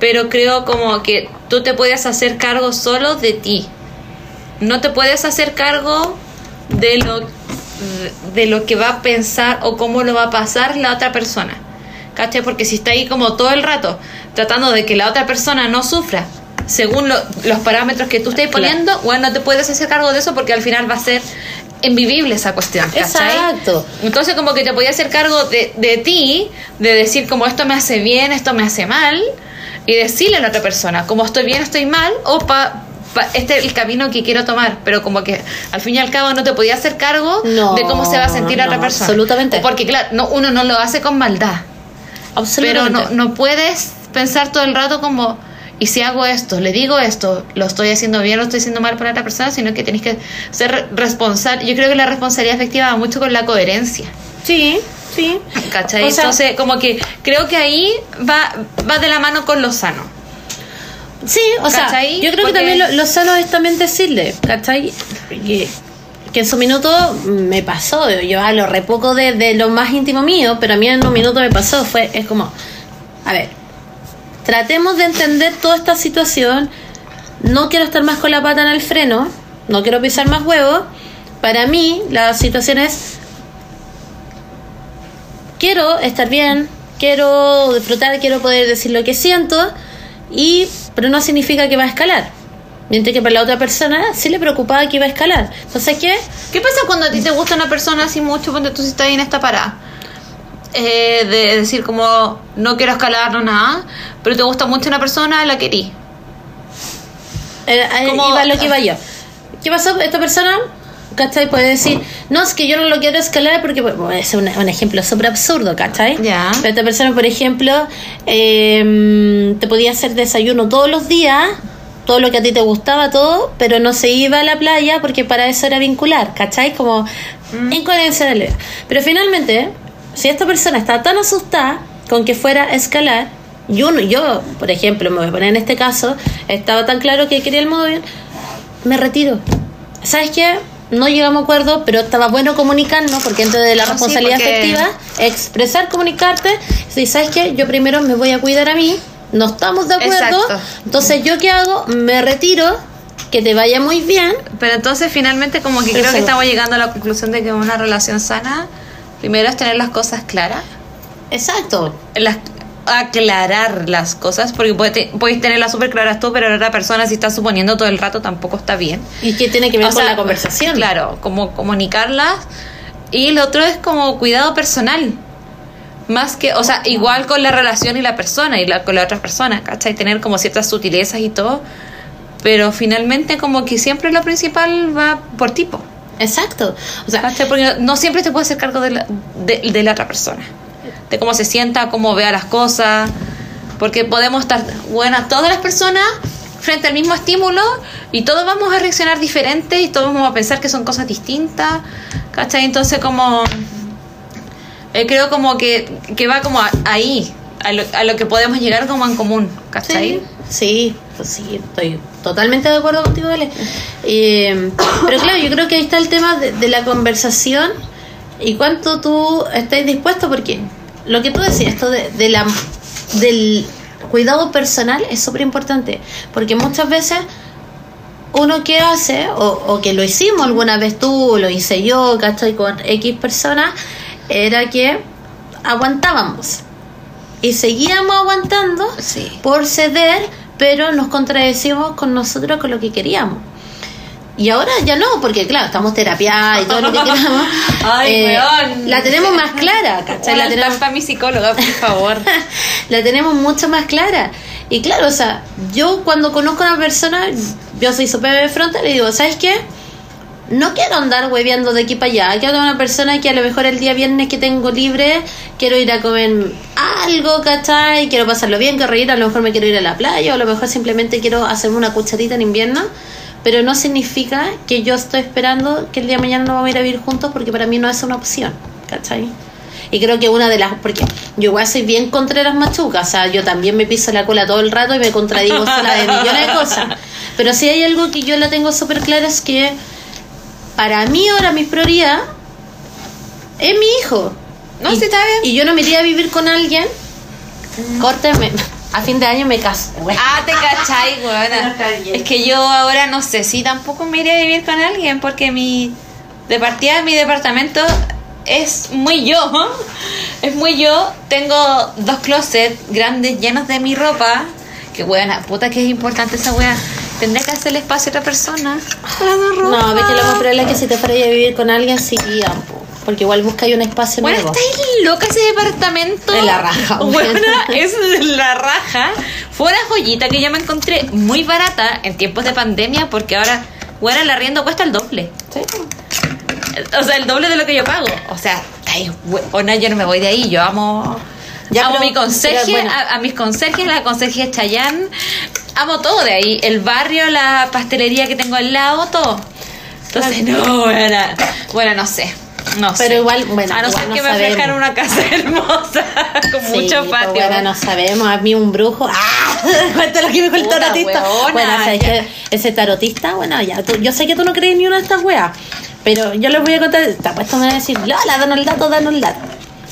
pero creo como que tú te puedes hacer cargo solo de ti. No te puedes hacer cargo de lo, de lo que va a pensar o cómo lo va a pasar la otra persona. ¿Cachai? Porque si está ahí como todo el rato tratando de que la otra persona no sufra según lo- los parámetros que tú estés Claro. poniendo, bueno, no te puedes hacer cargo de eso porque al final va a ser invivible esa cuestión. ¿cachai? Exacto. Entonces como que te podía hacer cargo de, de ti, de decir como esto me hace bien, esto me hace mal, y decirle a la otra persona como estoy bien, estoy mal, o pa, pa- este es el camino que quiero tomar, pero como que al fin y al cabo no te podía hacer cargo No, de cómo se va a sentir la no, otra persona. absolutamente. Porque claro, no, uno no lo hace con maldad, pero Absolutamente. no, no puedes pensar todo el rato como... Y si hago esto, le digo esto, lo estoy haciendo bien, lo estoy haciendo mal para la otra persona, sino que tenés que ser responsable. Yo creo que la responsabilidad efectiva va mucho con la coherencia. Sí, sí. ¿Cachai? O sea- Entonces, como que creo que ahí va, va de la mano con lo sano. Sí, o sea, yo creo Porque- que también lo, lo sano es también decirle, ¿cachai? Que, que en su minuto me pasó, yo hablo re poco de, de lo más íntimo mío, pero a mí en un minuto me pasó, fue, es como, a ver, tratemos de entender toda esta situación, no quiero estar más con la pata en el freno, no quiero pisar más huevos, para mí la situación es, quiero estar bien, quiero disfrutar, quiero poder decir lo que siento, y pero no significa que va a escalar. Mientras que para la otra persona sí le preocupaba que iba a escalar. Entonces, ¿qué? ¿Qué pasa cuando a ti te gusta una persona así mucho, cuando tú estás en esta parada? Eh, de decir como, no quiero escalar, no nada, pero te gusta mucho una persona, la querí. Eh, ahí Como- iba lo que iba yo. ¿Qué pasó? Esta persona, ¿cachai? Puede decir, no, es que yo no lo quiero escalar porque bueno, es un, un ejemplo súper absurdo, ¿cachai? Ya. Pero esta persona, por ejemplo, eh, te podía hacer desayuno todos los días, todo lo que a ti te gustaba, todo, pero no se iba a la playa porque para eso era vincular, ¿cachai? Como incoherencia de la. Pero finalmente, si esta persona está tan asustada con que fuera a escalar, yo, no- yo, por ejemplo, me voy a poner en este caso, estaba tan claro que quería el bien, me retiro. ¿Sabes qué? No llegamos a acuerdo, pero estaba bueno comunicarnos, porque dentro de la No, sí, responsabilidad porque- afectiva, expresar, comunicarte, si sabes qué, yo primero me voy a cuidar a mí, no estamos de acuerdo, Exacto. entonces yo qué hago, me retiro, que te vaya muy bien, Pero entonces finalmente como que creo que estamos llegando a la conclusión de que una relación sana, primero es tener las cosas claras. exacto, las aclarar las cosas porque puedes tenerlas súper claras tú pero la otra persona si está suponiendo todo el rato tampoco está bien y que tiene que ver O con sea, la conversación. claro como comunicarlas y lo otro es como cuidado personal más que o sea igual con la relación y la persona y la, con la otra persona ¿cachai? tener como ciertas sutilezas y todo pero finalmente como que siempre lo principal va por tipo Exacto, o sea. Porque no siempre te puedes hacer cargo de la, de, de la otra persona. De cómo se sienta, cómo vea las cosas. Porque podemos estar, bueno, todas las personas frente al mismo estímulo y todos vamos a reaccionar diferente y todos vamos a pensar que son cosas distintas. ¿Cachai? Entonces como... eh, creo como que, que va como a- ahí, a lo, a lo que podemos llegar como en común. ¿Cachai? Sí, sí, pues sí, estoy totalmente de acuerdo contigo, Ale. Eh, pero claro, yo creo que ahí está el tema de, de la conversación y cuánto tú estás dispuesto, porque lo que tú decías, esto de, de la, del cuidado personal es súper importante, porque muchas veces uno que hace, o, o que lo hicimos alguna vez tú, lo hice yo, ¿cachai? Con X personas, era que aguantábamos y seguíamos aguantando Sí. por ceder, pero nos contradecimos con nosotros con lo que queríamos. Y ahora ya no, porque claro, estamos terapiadas y todo lo que queramos. Ay, Eh, weón. La tenemos más clara, ¿cachai? La La tenemos, para mi psicóloga, por favor. la tenemos mucho más clara. Y claro, o sea, yo cuando conozco a una persona, yo soy súper frontal y digo, ¿sabes qué? No quiero andar hueveando de aquí para allá. Quiero una persona que a lo mejor el día viernes que tengo libre, quiero ir a comer algo, ¿cachai? Quiero pasarlo bien, quiero reír, a lo mejor me quiero ir a la playa, o a lo mejor simplemente quiero hacerme una cucharita en invierno. Pero no significa que yo estoy esperando que el día de mañana no vamos a ir a vivir juntos, porque para mí no es una opción, ¿cachai? Y creo que una de las. Porque yo igual soy bien contra las machucas. O sea, yo también me piso la cola todo el rato y me contradigo sola de millones de cosas. Pero si hay algo que yo la tengo súper clara es que para mí ahora mi prioridad es mi hijo. No, y, sí, está bien. Y yo no me iría a vivir con alguien. Córteme. A fin de año me caso. Ah, te cachai, weona. Es que yo ahora no sé si tampoco me iría a vivir con alguien porque mi. De partida, mi departamento es muy yo. Es muy yo. Tengo dos closets grandes llenos de mi ropa. Que buena, puta que es importante esa wea. Tendré que hacerle espacio a otra persona. No, ves que lo más probable es que si te fuera a vivir con alguien, sí, irían, po. porque igual busca un espacio Bueno, nuevo. estáis loca ese departamento. De la raja, Buena, güey. es de la raja. Fue una joyita que yo me encontré muy barata en tiempos de pandemia porque ahora, bueno, el arriendo cuesta el doble. Sí. O sea, el doble de lo que yo pago. O sea, estáis buena, yo no me voy de ahí. Yo amo. Ya, amo pero- mi conserje, pero bueno. a, a mis conserjes, la conserje Chayán. Amo todo de ahí. El barrio, la pastelería que tengo al lado, todo. Entonces, no, bueno, bueno, no sé. No Pero sé. igual, bueno, A no ser no que me sabemos. ofrezcan una casa hermosa, con Sí, mucho pues, patio. bueno, no sabemos. A mí un brujo. ¡Ah! Cuenta lo que me dijo el tarotista. weona, bueno, ¿sabes qué? Ese tarotista, bueno, ya. tú- yo sé que tú no crees ni una de estas weas. Pero yo les voy a contar. Te apuesto me van a decir, Lola, danos el dato, danos el dato.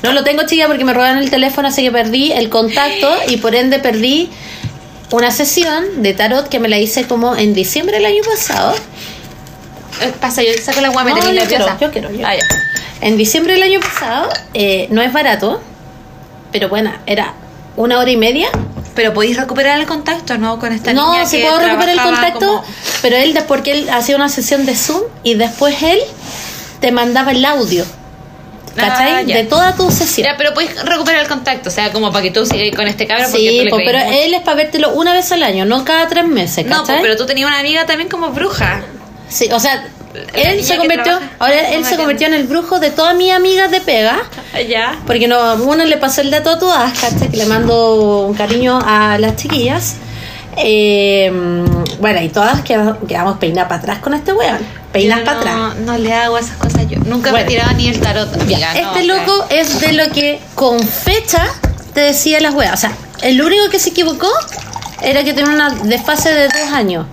No lo tengo, chica, porque me robaron el teléfono, así que perdí el contacto y por ende perdí una sesión de tarot que me la hice como en diciembre del año pasado. Eh, Pasa, yo saco la guapa, No, yo nerviosa. quiero, yo quiero, yo Ah, ya. En diciembre del año pasado, eh, no es barato, pero bueno, era una hora y media. Pero podéis recuperar el contacto, ¿no? Con esta No, niña sí que puedo recuperar el contacto, como- pero él, porque él hacía una sesión de Zoom y después él te mandaba el audio, ¿cachai? Ah, de toda tu sesión. Ya, pero podéis recuperar el contacto, o sea, como para que tú sigas con este cabrón. porque Sí, tú le po, crees pero mucho. él es para vértelo una vez al año, no cada tres meses, No, ¿cachai? pues, pero tú tenías una amiga también como bruja. Sí, o sea, La él se convirtió, ahora él se convirtió en el brujo de todas mis amigas de pega. Ya. Porque no, uno le pasó el dato a todas, ¿cachai? Que le mando un cariño a las chiquillas. Eh, bueno, y todas quedamos, quedamos peinadas para atrás con este weón. Peinas para no, atrás. No le hago esas cosas yo. Nunca Bueno. me tiraba ni el tarot, amiga. No, este o sea. loco es de lo que con fecha te decía las weas. O sea, el único que se equivocó era que tenía una desfase de dos años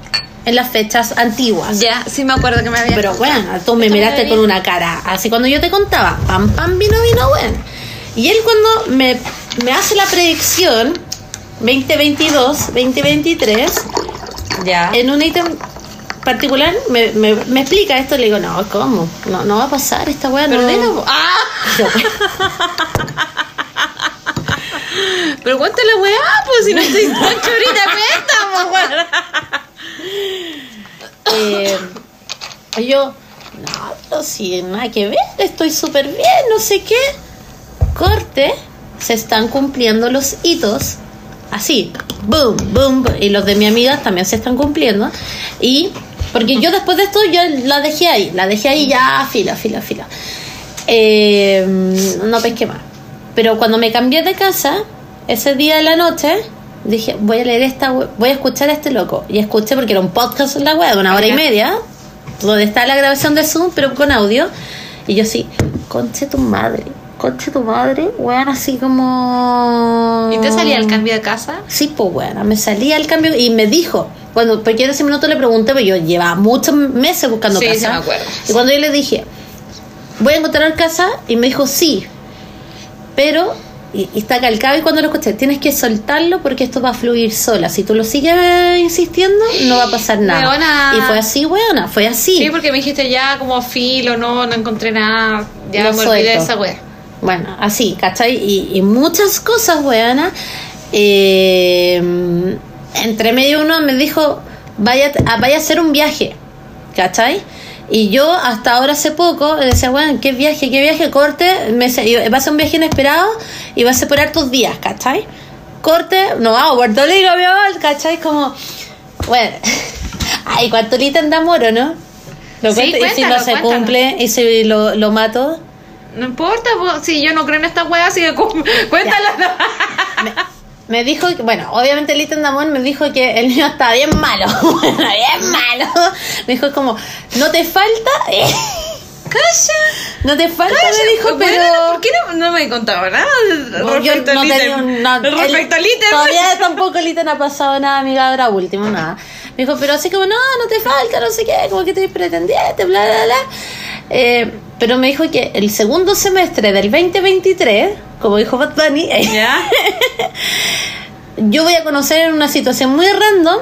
en las fechas antiguas. Ya, sí me acuerdo que me había. Pero bueno, tú me Esto miraste con una cara. Así cuando yo te contaba, pam, pam, vino, vino, bueno. Y él cuando me, me hace la predicción 2022, 2023, Ya. en un ítem particular, me, me, me explica esto. Le digo, no, ¿cómo? No, no va a pasar esta weá. No. po. ¡Ah! Pero cuéntale, weá, pues si no estoy tan chorita, cuéntame, weá. eh, yo, no, pero si nada que ver, estoy súper bien, no sé qué. Corte, se están cumpliendo los hitos, así, boom, boom, y los de mi amiga también se están cumpliendo. Y, porque yo después de esto, yo la dejé ahí, la dejé ahí ya, fila, fila, fila. Eh, no pesqué más. Pero cuando me cambié de casa, ese día de la noche, dije, voy a leer esta, voy a escuchar a este loco. Y escuché porque era un podcast en la web, una hora y media, donde está la grabación de Zoom, pero con audio. Y yo sí, conche tu madre, conche tu madre, weón, así como... ¿Y te salía el cambio de casa? Sí, pues bueno, me salía el cambio y me dijo, cuando porque en ese minuto le pregunté, pero yo llevaba muchos meses buscando Sí, casa. sí me acuerdo. Y cuando yo le dije, voy a encontrar casa, y me dijo, sí, pero, y, y está calcado, y cuando lo escuché, tienes que soltarlo porque esto va a fluir sola. Si tú lo sigues insistiendo, no va a pasar nada. Weona. Y fue así, weona, fue así. Sí, porque me dijiste ya como filo, no, no encontré nada. Ya Lo me olvidé de esa weá. Bueno, así, ¿cachai? Y, y muchas cosas, weana. Eh, entre medio uno me dijo, vaya, a- vaya a hacer un viaje. ¿cachai? Y yo hasta ahora hace poco decía, bueno, qué viaje, qué viaje, corte, me, va a ser un viaje inesperado y va a ser por hartos días, ¿cachai? Corte, no vamos a Puerto Rico, mi amor, ¿cachai? Como, bueno, ay, cuánto lita enamoro, ¿no? Lo Sí, cuento, y si no se cuéntalo. cumple y si lo, lo mato, No importa, po, si yo no creo en esta wea, así que cu- cuéntalo. me dijo que, bueno, obviamente Lita Damón me dijo que el niño está bien malo, bien malo. Me dijo como, no te falta, Calla. no te falta, Calla. me dijo, Bueno, pero... ¿Por qué no, no me contaba nada No, yo respecto no ítem? un- no, Respecto. Todavía tampoco Lita no ha pasado nada, amiga, ahora último, nada. Me dijo, pero así como, no, no te falta, no sé qué, como que te pretendiente, bla, bla, bla. Eh, pero me dijo que el segundo semestre del 2023, como dijo Bad Bunny, ¿Ya? yo voy a conocer en una situación muy random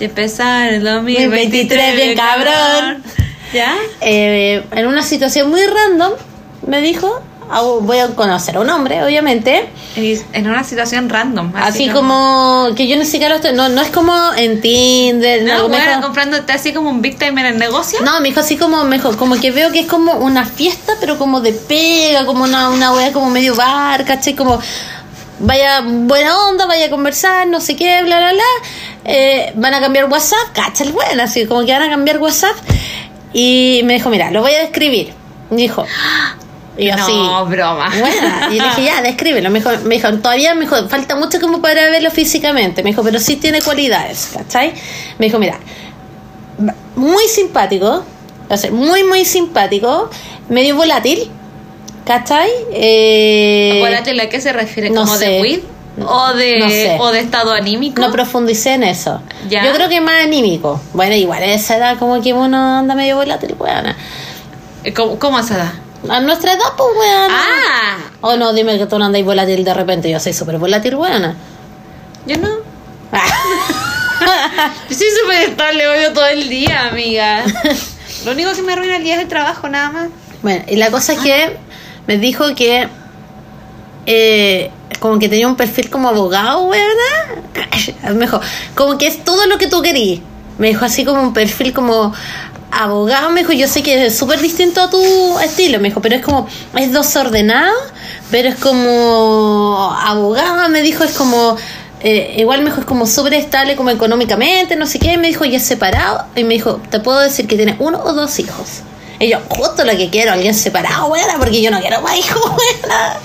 Y empezar el 2023 2023, bien cabrón. ¿Ya? eh, en una situación muy random, me dijo, voy a conocer a un hombre, obviamente, en una situación random. así como que yo ni siquiera lo estoy, no, no es como en Tinder, No, no, me bueno, dijo- comprándote así como un big time en el negocio. no, me dijo así como, me dijo, como que veo que es como una fiesta, pero como de pega, como una, una wea como medio bar, ¿cachai? Como vaya buena onda, vaya a conversar, no sé qué, bla, bla, bla. Eh, van a cambiar WhatsApp, cachai, bueno, así como que van a cambiar WhatsApp. Y me dijo, mira, lo voy a describir. Me dijo, y yo así. no, broma. Bueno, y le dije, ya, descríbelo. Me dijo, me dijo, todavía me dijo, falta mucho como para verlo físicamente. Me dijo, pero sí tiene cualidades, ¿cachai? Me dijo, mira, muy simpático, o sea, muy, muy simpático, medio volátil, ¿cachai? Eh, ¿Volátil a qué se refiere? no ¿Como sé. de weed? ¿O de, No sé. o de estado anímico? no profundicé en eso. Ya. Yo creo que más anímico. Bueno, igual a esa edad como que uno anda medio volátil, weona. Eh, ¿Cómo, cómo se da? A nuestra edad, pues, weona. ¡Ah! O no, dime que tú no andáis volátil de repente. Yo soy súper volátil, weona. Yo no. Yo soy súper estable hoy todo el día, amiga. Lo único que me arruina el día es el trabajo, nada más. Bueno, y la cosa es que me dijo que eh, como que tenía un perfil como abogado, ¿verdad? Me dijo, como que es todo lo que tú querías. Me dijo así como un perfil como abogado, me dijo, yo sé que es súper distinto a tu estilo, me dijo, pero es como, es desordenado, pero es como abogado, me dijo, es como, eh, igual me dijo, es como súper estable como económicamente, no sé qué, me dijo, y es separado, y me dijo, te puedo decir que tiene uno o dos hijos. Y yo, justo lo que quiero, alguien separado, buena, porque yo no quiero más hijos, buena.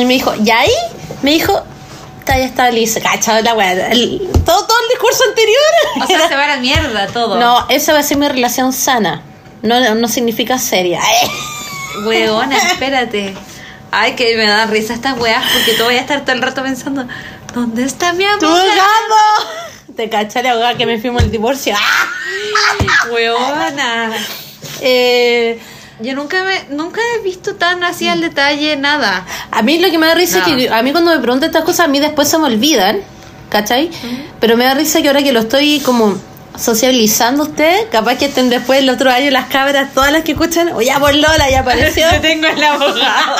Y me dijo, ¿y ahí? Me dijo, está ya estabilizado, cachado la weá. Todo, todo el discurso anterior. O sea, se va a la mierda todo. No, esa va a ser mi relación sana. No, no significa seria. Weona, espérate. Ay, que me da risa estas weas porque tú voy a estar todo el rato pensando, ¿dónde está mi ¡Tu abogado? gato! Te caché la abogada que me fuimos el divorcio. ¡Ah! Weona. Eh, Yo nunca me, nunca he visto tan así al detalle nada. a mí lo que me da risa No. es que a mí cuando me preguntan estas cosas, a mí después se me olvidan. ¿Cachai? Pero me da risa que ahora que lo estoy como sociabilizando usted, capaz que estén después el otro año las cabras, todas las que escuchan, o ya por Lola, ya apareció. Yo tengo el abogado.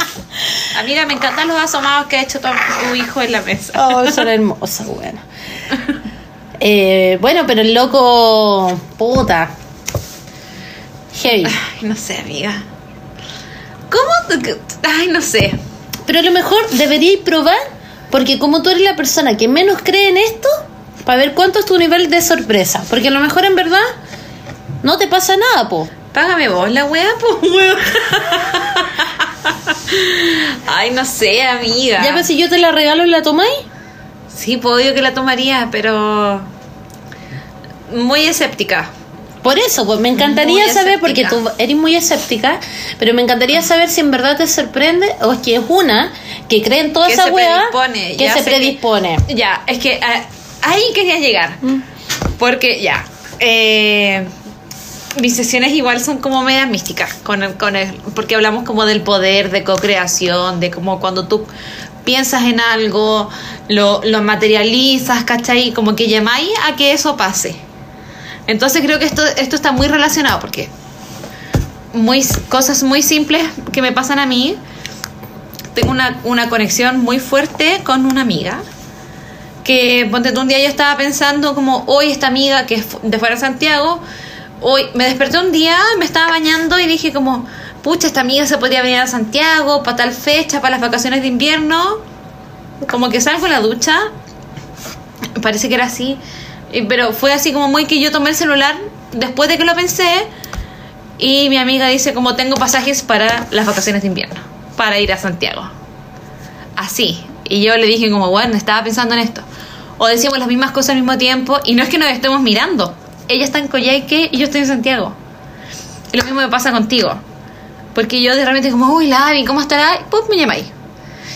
Amiga, me encantan los asomados que ha hecho tu, tu hijo en la mesa. Oh, son hermosas, bueno. Eh, bueno, pero el loco, puta. Heavy. Ay, no sé, amiga. ¿Cómo? Ay, no sé. Pero a lo mejor deberíais probar, porque como tú eres la persona que menos cree en esto, para ver cuánto es tu nivel de sorpresa. Porque a lo mejor en verdad no te pasa nada, po. Págame vos la pues, weón. Ay, no sé, amiga. Ya ves si yo te la regalo y la tomáis. Sí, pues obvio que la tomaría, pero. Muy escéptica. Por eso, pues me encantaría saber, porque tú eres muy escéptica, pero me encantaría saber si en verdad te sorprende o es que es una que cree en toda Que esa predispone, que se que- predispone. Ya, es que ah, ahí quería llegar. Mm. Porque ya. eh, mis sesiones igual son como medias místicas. Con el, con el, porque hablamos como del poder de co-creación, de como cuando tú piensas en algo, lo, lo materializas, ¿cachai? Como que llamáis a que eso pase. Entonces creo que esto, esto está muy relacionado porque muy, cosas muy simples que me pasan a mí. Tengo una, una conexión muy fuerte con una amiga que ponte un día yo estaba pensando como hoy esta amiga que es de fuera de Santiago hoy me desperté un día, me estaba bañando y dije como, pucha, esta amiga se podría venir a Santiago para tal fecha, para las vacaciones de invierno. Como que salgo en la ducha, parece que era así, pero fue así como muy que yo tomé el celular después de que lo pensé y mi amiga dice como tengo pasajes para las vacaciones de invierno, para ir a Santiago. Así. Y yo le dije como, bueno, estaba pensando en esto. O decimos las mismas cosas al mismo tiempo y no es que nos estemos mirando. Ella está en Coyhaique y yo estoy en Santiago. Y lo mismo me pasa contigo. Porque yo de repente como, uy, Lavi, ¿cómo estará? Pues me llamáis.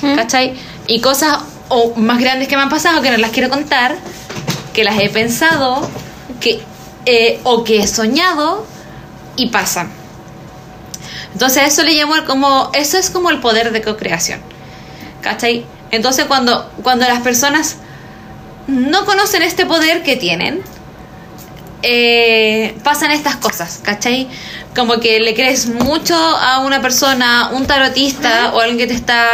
¿Mm? ¿Cachai? Y cosas o más grandes que me han pasado que no las quiero contar, que las he pensado, que eh, o que he soñado y pasan. Entonces eso le llamo como, eso es como el poder de co-creación. ¿Cachai? Entonces cuando, cuando las personas no conocen este poder que tienen, eh, pasan estas cosas, ¿cachai? Como que le crees mucho a una persona, un tarotista o alguien que te está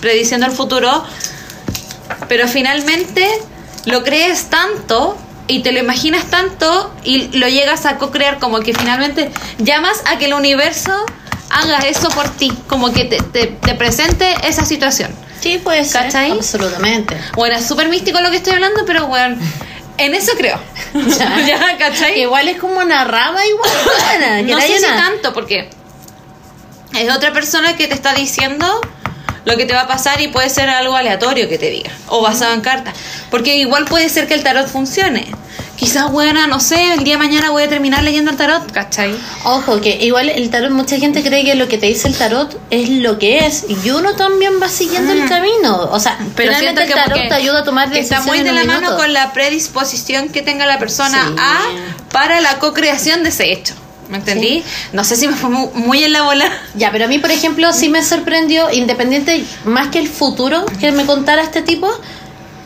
prediciendo el futuro, pero finalmente lo crees tanto y te lo imaginas tanto y lo llegas a co-crear como que finalmente llamas a que el universo haga eso por ti, como que te, te, te presente esa situación. Sí, puede ser. ¿Cachai? Absolutamente. Bueno, es súper místico lo que estoy hablando, pero bueno, en eso creo. Ya. ya, ¿cachai? Que igual es como una rama igual buena. Que no sé si tanto, porque es otra persona que te está diciendo lo que te va a pasar y puede ser algo aleatorio que te diga, o basado en cartas. Porque igual puede ser que el tarot funcione. Quizás, buena, no sé, el día de mañana voy a terminar leyendo el tarot, ¿cachai? Ojo, que igual el tarot, mucha gente cree que lo que te dice el tarot es lo que es. Y uno también va siguiendo el camino. O sea, Pero finalmente el tarot te ayuda a tomar que está decisiones muy de la mano con la predisposición que tenga la persona Sí. a para la co-creación de ese hecho. ¿Me entendí? No sé si me fue mu- muy en la bola. Ya, pero a mí, por ejemplo, sí me sorprendió, independiente, más que el futuro que me contara este tipo,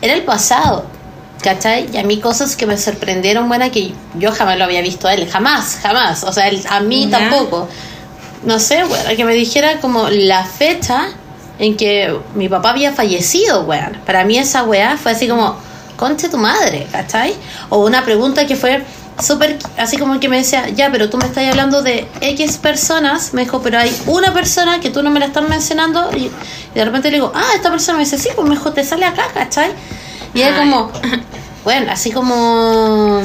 era el pasado. ¿Cachai? Y a mí cosas que me sorprendieron, buena, que yo jamás lo había visto a él, jamás, jamás. O sea, él- a mí tampoco. No sé, bueno, que me dijera como la fecha en que mi papá había fallecido, weón. Para mí esa weá fue así como, conche tu madre, ¿cachai? O una pregunta que fue súper, así como que me decía, ya, pero tú me estás hablando de X personas, me dijo, pero hay una persona que tú no me la estás mencionando, y, de repente le digo, ah, esta persona me dice, sí, pues me dijo, te sale acá, ¿cachai? Y es como, bueno, así como,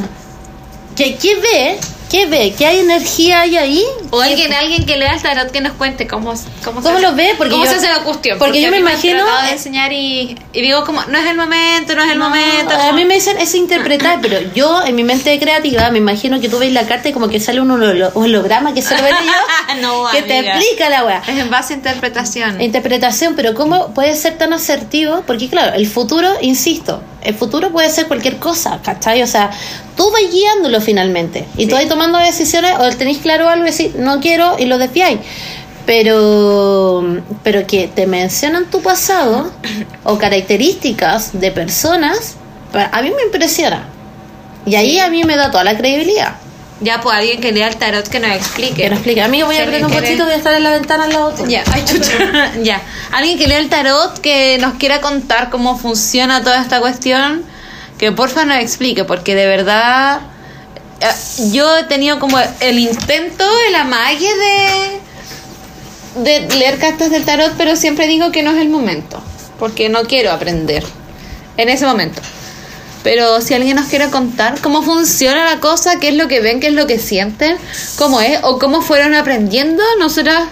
¿qué, qué ve? ¿Qué ve? ¿Qué hay energía hay ahí? O ¿Qué- alguien, alguien que lea el tarot que nos cuente cómo, cómo, ¿Cómo se, lo ve? Porque cómo yo- se hace la cuestión. porque yo me imagino- de enseñar y, y digo como, no es el momento, no es el No, momento. A mí me dicen es interpretar, pero yo en mi mente creativa me imagino que tú ves la carta y como que sale un holo- holograma que se lo ven ellos, No, que te explica la weá. Es en base a interpretación. Interpretación, pero ¿cómo puede ser tan asertivo? Porque claro, el futuro, insisto, el futuro puede ser cualquier cosa, ¿cachai? O sea, tú vas guiándolo finalmente y tú vas tomando decisiones o tenéis claro algo y decís, no quiero y lo desviáis. Pero, pero que te mencionan tu pasado o características de personas, a mí me impresiona. Y ahí a mí me da toda la credibilidad. Ya, pues alguien que lea el tarot que nos explique. Que no explique. Amigo, voy a abrir un poquito, voy a estar en la ventana al lado tuyo. Ya, ay, chucha. ya. Alguien que lea el tarot, que nos quiera contar cómo funciona toda esta cuestión, que porfa nos explique, porque de verdad yo he tenido como el intento, el amague de, de leer cartas del tarot, pero siempre digo que no es el momento, porque no quiero aprender en ese momento. Pero si alguien nos quiere contar cómo funciona la cosa, qué es lo que ven, qué es lo que sienten, cómo es, o cómo fueron aprendiendo, nosotras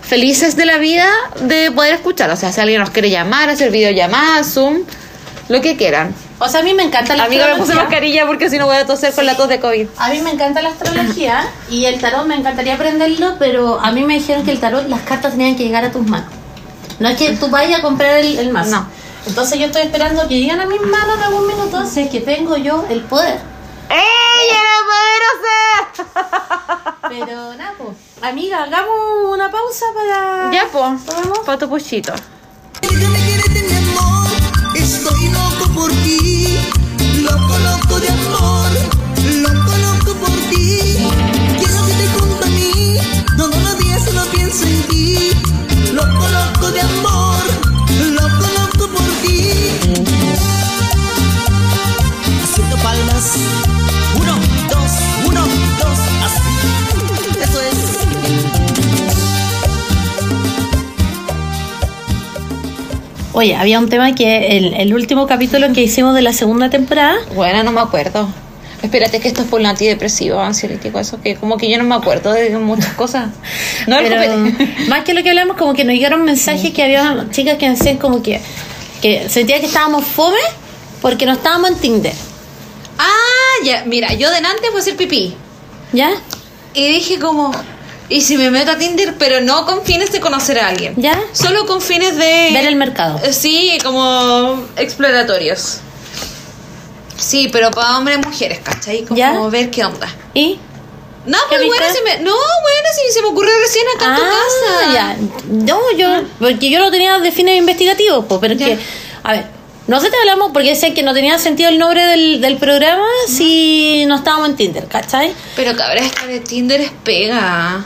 felices de la vida de poder escuchar. O sea, si alguien nos quiere llamar, hacer videollamada, Zoom, lo que quieran. O sea, a mí me encanta la Amiga, me puse astrología. mascarilla porque si no voy a toser con la tos de COVID. A mí me encanta la astrología y el tarot me encantaría aprenderlo, pero a mí me dijeron que el tarot, las cartas tenían que llegar a tus manos. No es que tú vayas a comprar el, el mazo. No. Entonces yo estoy esperando que lleguen a mis manos en algún minuto, si es que tengo yo el poder. ¡Ey, era poderosa! Pero nada, pues. Amiga, hagamos una pausa para... Ya, pues, para tu puchito. Por ti, loco, loco de amor, loco, loco por ti. Quiero que te junto a mí, no, no lo digas, solo pienso en ti, loco, loco de amor, loco, loco por ti. Haciendo palmas, Oye, había un tema que el, el último capítulo que hicimos de la segunda temporada. Bueno, no me acuerdo. Espérate que esto es por un antidepresivo, ansiolítico, eso que como que yo no me acuerdo de muchas cosas. No el Pero más que lo que hablamos, como que nos llegaron mensajes que había chicas que decían como que, que sentía que estábamos fome porque no estábamos en Tinder. Ah, ya, mira, yo delante fue a hacer pipí. ¿Ya? Y dije como, ¿y si me meto a Tinder, pero no con fines de conocer a alguien? ¿Ya? Solo con fines de... Ver el mercado. Eh, Sí, como exploratorios. Sí, pero para hombres y mujeres, ¿cachai? Como ¿Ya? ver qué onda. ¿Y? No, ¿Qué pues bueno, se me... No, bueno, si se me ocurrió recién acá en tu casa. Ah, ya. No, yo, porque yo lo tenía de fines investigativos, pues, pero es que, a ver, nosotros hablamos porque decían que no tenía sentido el nombre del, del programa si no estábamos en Tinder, ¿cachai? Pero cabrón, esta de Tinder es pega.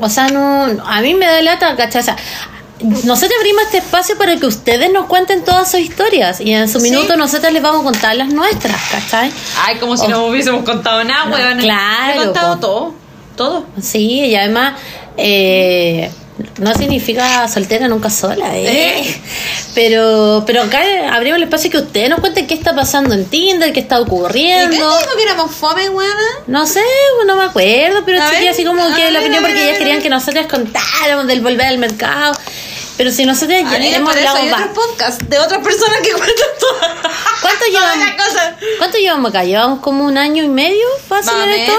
O sea, no, a mí me da lata, ¿cachai? O sea, nosotros abrimos este espacio para que ustedes nos cuenten todas sus historias y en su Sí. minuto nosotros les vamos a contar las nuestras, ¿cachai? Ay, como si no hubiésemos contado nada, No, weón. claro, He contado todo. Todo. Sí, y además eh, no significa soltera nunca sola, ¿eh? ¿Eh? Pero, pero acá abrimos el espacio que ustedes nos cuenten qué está pasando en Tinder, qué está ¿Y qué ocurriendo. que éramos fome, weona? No sé, no me acuerdo, pero sí así como que la opinión porque ellas querían que nosotros contáramos del volver al mercado. Pero si nosotros ya hemos hablado hay va- otro podcast de otras personas que cuentan todas. ¿Cuánto llevamos? las cosas. ¿Cuánto llevamos acá? Llevamos como un año y medio fácil esto.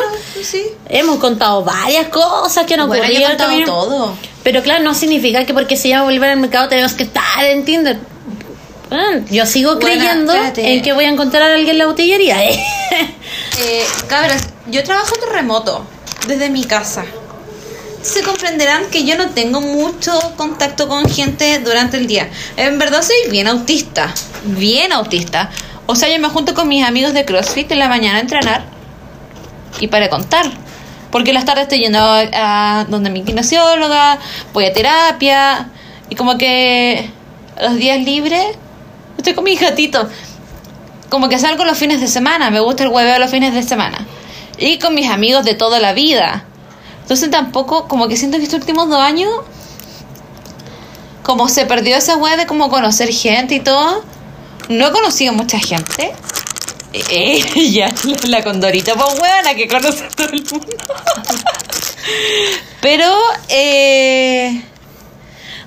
sí. Hemos contado varias cosas que nos Bueno, yo he ocurrieron contado todo. Pero claro, no significa que porque se llama volver al mercado tenemos que estar en Tinder. Bueno, yo sigo Bueno, creyendo espérate. en que voy a encontrar a alguien en la botillería. ¿eh? Eh, cabras, yo trabajo de remoto, desde mi casa. Se comprenderán que yo no tengo mucho contacto con gente durante el día. En verdad soy bien autista, bien autista. O sea, yo me junto con mis amigos de CrossFit en la mañana a entrenar y para contar. Porque las tardes estoy yendo a, donde mi kinesióloga, voy a terapia y como que los días libres estoy con mis gatitos como que salgo los fines de semana, me gusta el hueveo los fines de semana. Y con mis amigos de toda la vida. Entonces tampoco, como que siento que estos últimos dos años, como se perdió esa hueá de como conocer gente y todo, no he conocido mucha gente. Eh, eh, la, condorita, pues hueona que conoce a todo el mundo. Pero, eh,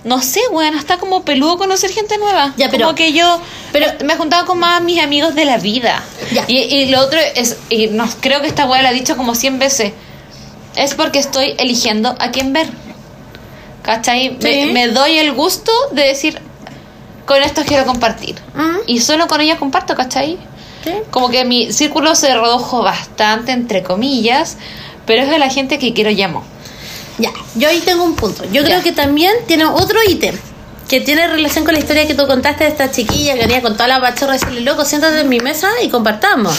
no sé, weón, está como peludo conocer gente nueva. Ya, pero- como que yo pero- me he juntado con más mis amigos de la vida. Ya. Y, y lo otro es, y no, creo que esta weá la he dicho como 100 veces, es porque estoy eligiendo a quién ver. ¿Cachai? Me, Sí. me doy el gusto de decir, con esto quiero compartir. Mm. Y solo con ellos comparto, ¿cachai? Sí. Como que mi círculo se redujo bastante, entre comillas, pero es de la gente que quiero llamo. Ya, yo ahí tengo un punto. Yo Ya. creo que también tiene otro ítem que tiene relación con la historia que tú contaste de esta chiquilla que venía con toda la pachorra y decirle, loco, siéntate en mi mesa y compartamos.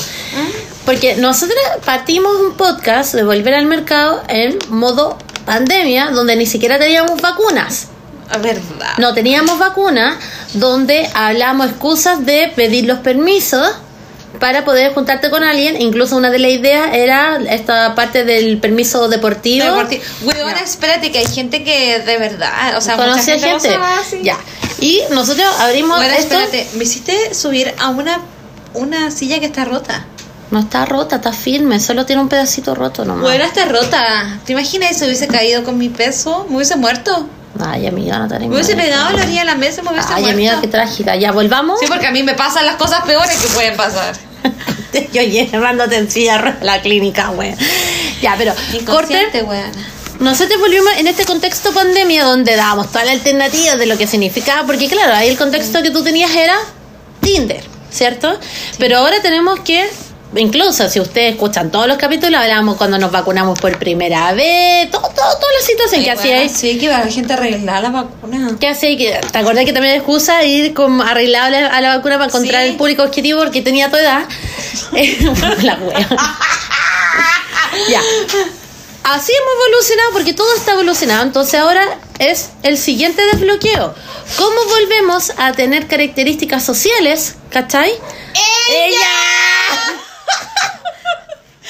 Porque nosotros partimos un podcast de volver al mercado en modo pandemia, donde ni siquiera teníamos vacunas. Verdad. No teníamos vacunas, donde hablamos excusas de pedir los permisos para poder juntarte con alguien. Incluso una de las ideas era esta parte del permiso deportivo. Deportivo. Weona, espérate, que hay gente que de verdad, o sea, mucha Conocía gente, gente. sabe, sí. Ya. Y nosotros abrimos Bueno, esto. espérate, me hiciste subir a una, una silla que está rota. No está rota, está firme, solo tiene un pedacito roto nomás. Bueno, está rota. ¿Te imaginas si se hubiese caído con mi peso? Me hubiese muerto. Ay, amiga, no te Me hubiese pegado a la orilla de la mesa y me hubiese Ay, muerto. amiga, qué trágica. Ya, volvamos. Sí, porque a mí me pasan las cosas peores que pueden pasar. Yo llevándote en silla de la clínica, güey. Ya, pero corte. Nosotros volvimos en este contexto pandemia donde dábamos toda la alternativa de lo que significaba, porque claro, ahí el contexto que tú tenías era Tinder, ¿cierto? Pero ahora tenemos que, incluso si ustedes escuchan todos los capítulos, hablamos cuando nos vacunamos por primera vez, todo, todo, toda la situación que hacía. Sí, que va la gente a arreglar la vacuna. ¿Qué? Que, ¿Te acordás que también excusa ir con arreglado a la, a la vacuna para encontrar Sí. el público objetivo porque tenía tu edad? la wea. ya. Así hemos evolucionado porque todo está evolucionado. Entonces ahora es el siguiente desbloqueo. ¿Cómo volvemos a tener características sociales? ¿Cachai? ¡Ella!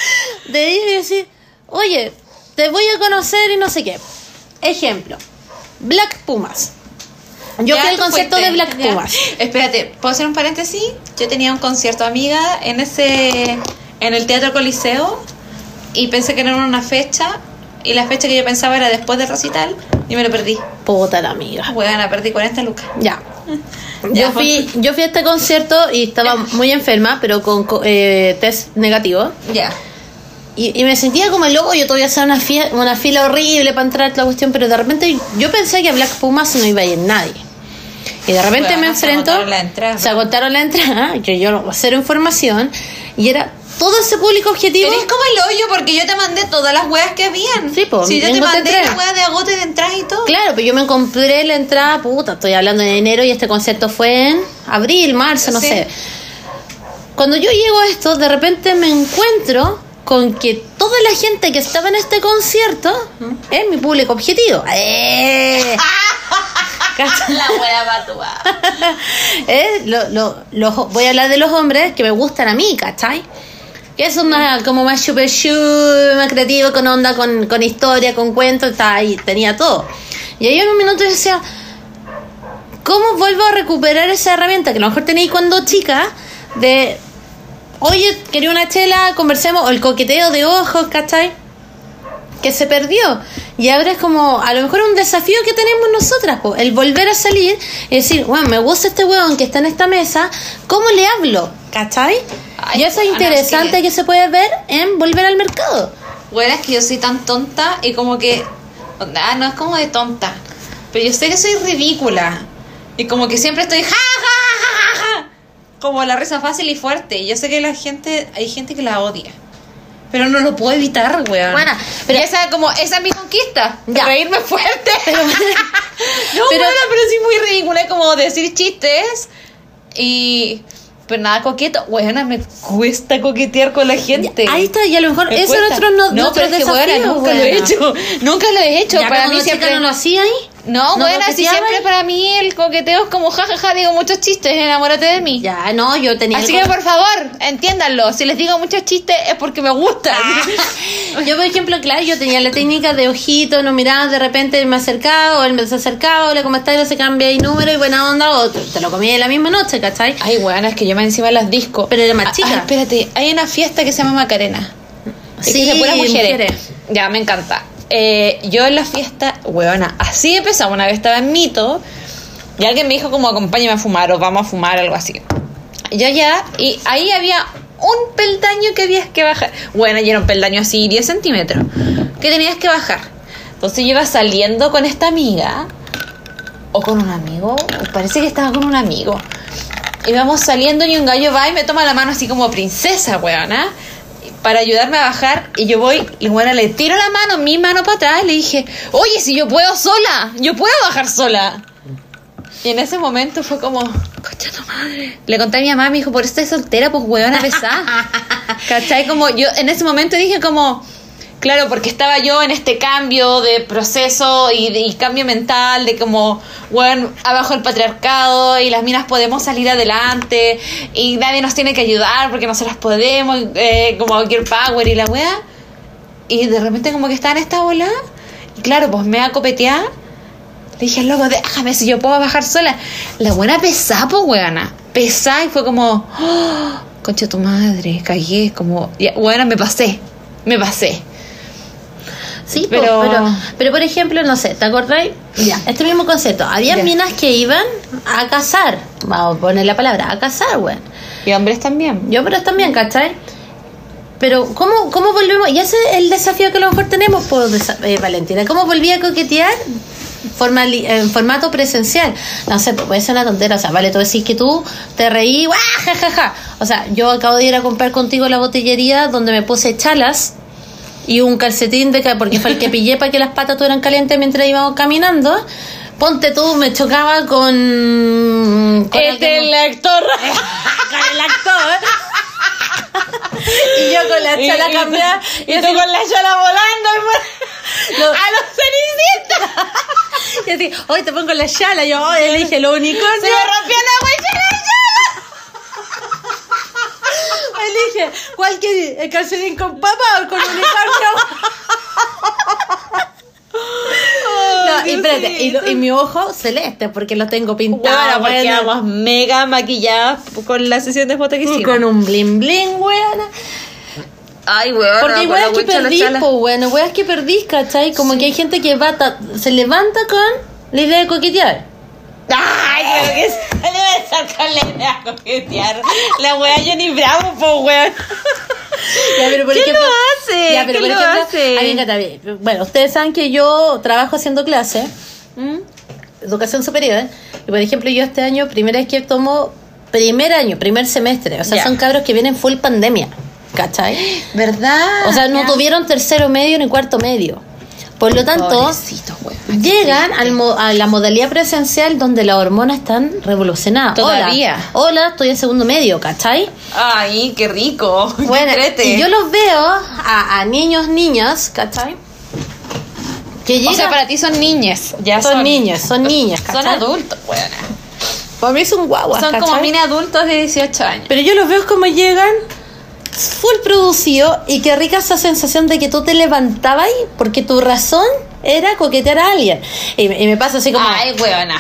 De ir y decir, oye, te voy a conocer y no sé qué. Ejemplo, Black Pumas. Yo Ya, fui al fuiste, de Black ya. Pumas. Espérate, ¿puedo hacer un paréntesis? Yo tenía un concierto amiga en ese en el Teatro Coliseo y pensé que era una fecha y la fecha que yo pensaba era después del recital y me lo perdí. Puta la amiga. Bueno, perdí 40 lucas. Ya. Ya, Yo fui, yo fui a este concierto y estaba muy enferma, pero con co- eh, test negativo. Ya. Y, y me sentía como el loco, yo todavía hacía una, fila, una fila horrible para entrar a la cuestión, pero de repente yo pensé que a Black Pumas no iba a ir nadie. Y de repente Bueno, me se enfrento, agotaron la entrada. se agotaron la entrada, yo, yo cero información, y era todo ese público objetivo. Eres como el hoyo porque yo te mandé todas las weas que habían. Sí, po, Si yo te mandé entrega. la wea de agote de entrada y todo. Claro, pero yo me compré la entrada, puta, estoy hablando de enero y este concierto fue en abril, marzo, no Sí. sé. Cuando yo llego a esto, de repente me encuentro con que toda la gente que estaba en este concierto es mi público objetivo. ¡Eh! La wea patúa. Eh, lo- lo- los- voy a hablar de los hombres que me gustan a mí, ¿cachai? Que son más, como más super shoe, más creativo, con onda, con, con historia, con cuentos, está ahí, tenía todo. Y ahí en un minuto yo decía, ¿cómo vuelvo a recuperar esa herramienta que a lo mejor tenéis cuando chica? De, oye, quería una chela, conversemos, o el coqueteo de ojos, ¿cachai? que se perdió. Y ahora es como, a lo mejor un desafío que tenemos nosotras, po, el volver a salir y decir, bueno, me gusta este huevón que está en esta mesa, ¿cómo le hablo? ¿Cachai? Ay, y eso es interesante es que- que se puede ver en volver al mercado. Bueno, es que yo soy tan tonta y como que. Ah, no es como de tonta. Pero yo sé que soy ridícula. Y como que siempre estoy. Ja, ja, ja, ja, ja. Como la risa fácil y fuerte. Yo sé que la gente. Hay gente que la odia. Pero no lo puedo evitar, weón. Bueno, pero esa como, esa es mi conquista. Ya. Reírme fuerte. Pero- no, pero- pero, pero sí muy ridícula, como decir chistes. Y. Pero nada coqueto. Weona, me cuesta coquetear con la gente. Ahí está, y a lo mejor Me eso es nuestro, no, no, pero es que, desafío. weona, nunca lo he hecho. Nunca lo he hecho. Ya, para mí siempre. no lo hacía ahí. No, ¿No bueno, así siempre para mí el coqueteo es como jajaja, digo muchos chistes, enamórate de mí. Ya, no, yo tenía Así el que por favor, entiéndanlo. Si les digo muchos chistes es porque me gustan. Yo, por ejemplo, claro, yo tenía la técnica de ojito, no miraba, de repente me acercaba, o él me acercaba, hola, ¿cómo estás? Y se cambia y número y buena onda, o te, lo comía en la misma noche, ¿cachai? Ay, weón, es que yo me encima de las discos. Pero era más Ah, chica. ay, espérate, hay una fiesta que se llama Macarena. Sí, Sí, de puras mujeres. mujeres. Ya, me encanta. Eh, yo en la fiesta, weona, así empezamos. Una vez estaba en Mito y alguien me dijo como acompáñame a fumar o vamos a fumar, algo así. Yo ya, y ahí había un peldaño que habías que bajar. Bueno, y era un peldaño así, 10 centímetros, que tenías que bajar. Entonces yo iba saliendo con esta amiga, o con un amigo, parece que estaba con un amigo. Íbamos saliendo y un gallo va y me toma la mano así como princesa, weona, para ayudarme a bajar. Y yo voy, y bueno, le tiro la mano, mi mano para atrás, y le dije, oye, si yo puedo sola, yo puedo bajar sola. Y en ese momento fue como, concha tu madre. Le conté a mi mamá, me dijo, por eso soltera, pues weona pesada. ¿Cachai? Como yo en ese momento dije como, claro, porque estaba yo en este cambio de proceso y, cambio mental de como, bueno, abajo el patriarcado y las minas podemos salir adelante y nadie nos tiene que ayudar porque nosotras podemos, eh, como Gear Power y la wea. Y de repente como que estaba en esta bola y claro, pues me va a copetear. Le dije loco, déjame si yo puedo bajar sola. La buena pesá, pues, weana. Pesá y fue como, oh, concha tu madre, cagué. Como, ya, weona, me pasé. Me pasé. Sí, Pero- pero... pero, por ejemplo, no sé, ¿te acordáis? Ya, este mismo concepto. Había Ya. minas que iban a cazar, vamos a poner la palabra, a cazar, weón. Y hombres también. Yo, pero también, ¿cachai? Pero, ¿cómo, ¿cómo volvemos? Y ese es el desafío que a lo mejor tenemos, por Valentina. ¿Cómo volví a coquetear formali- en formato presencial? No sé, pues, puede ser una tontera. O sea, vale, tú decís que tú te reí, ¡guau! ja, ja, ja. O sea, yo acabo de ir a comprar contigo la botillería donde me puse chalas y un calcetín de ca- porque fue el que pillé para que las patas estuvieran calientes mientras íbamos caminando. Ponte tú, me chocaba con. con Este alguien- lector. con el actor. y yo con la chala y, cambiada. y, tú con la chala volando. No. A los cenicientos. Y así, hoy te pongo la chala. Yo, le dije, lo unicornio. Se me rompió la le dije, ¿cuál quieres? ¿El calcetín con papa o con unicornio? No, y, espérate, y, y mi ojo celeste, porque lo tengo pintado. Bueno, porque weona. vamos mega maquilladas con la sesión de fotos que hicimos. Con un bling bling, weona. Ay, weón. Porque hay weas que perdís, pues bueno, weas que perdís, ¿cachai? Como que hay gente que va ta- se levanta con la idea de coquetear. Ay, creo que se debe estar con la idea de coquetear. La wea Johnny Bravo, po, weón. Ya, pero por ¿Qué ejemplo, lo hace? Ya, pero ¿Qué por lo ejemplo, hace? a mí me encanta. Bueno, ustedes saben que yo trabajo haciendo clase, ¿Mm? educación superior, y por ejemplo, yo este año, primera vez que tomo primer año, primer semestre, o sea, son cabros que vienen full pandemia, ¿cachai? ¿Verdad? O sea, no tuvieron tercero medio ni cuarto medio. Por lo tanto, weón. llegan al mo- a la modalidad presencial donde las hormonas están revolucionadas. Todavía. Hola, hola, estoy en segundo medio, ¿cachai? Ay, qué rico. Qué Bueno, entrete. y yo los veo a, a niños, niñas, ¿cachai? Que llegan, O sea, para ti son niñas. Ya son, son, niños, son niñas, Son adultos, weón. Para mí son guaguas, Son como ¿cachai? mini adultos de 18 años. Pero yo los veo como llegan full producido y qué rica esa sensación de que tú te levantabas porque tu razón era coquetear a alguien. Y, y me pasa así como... Ay, weona.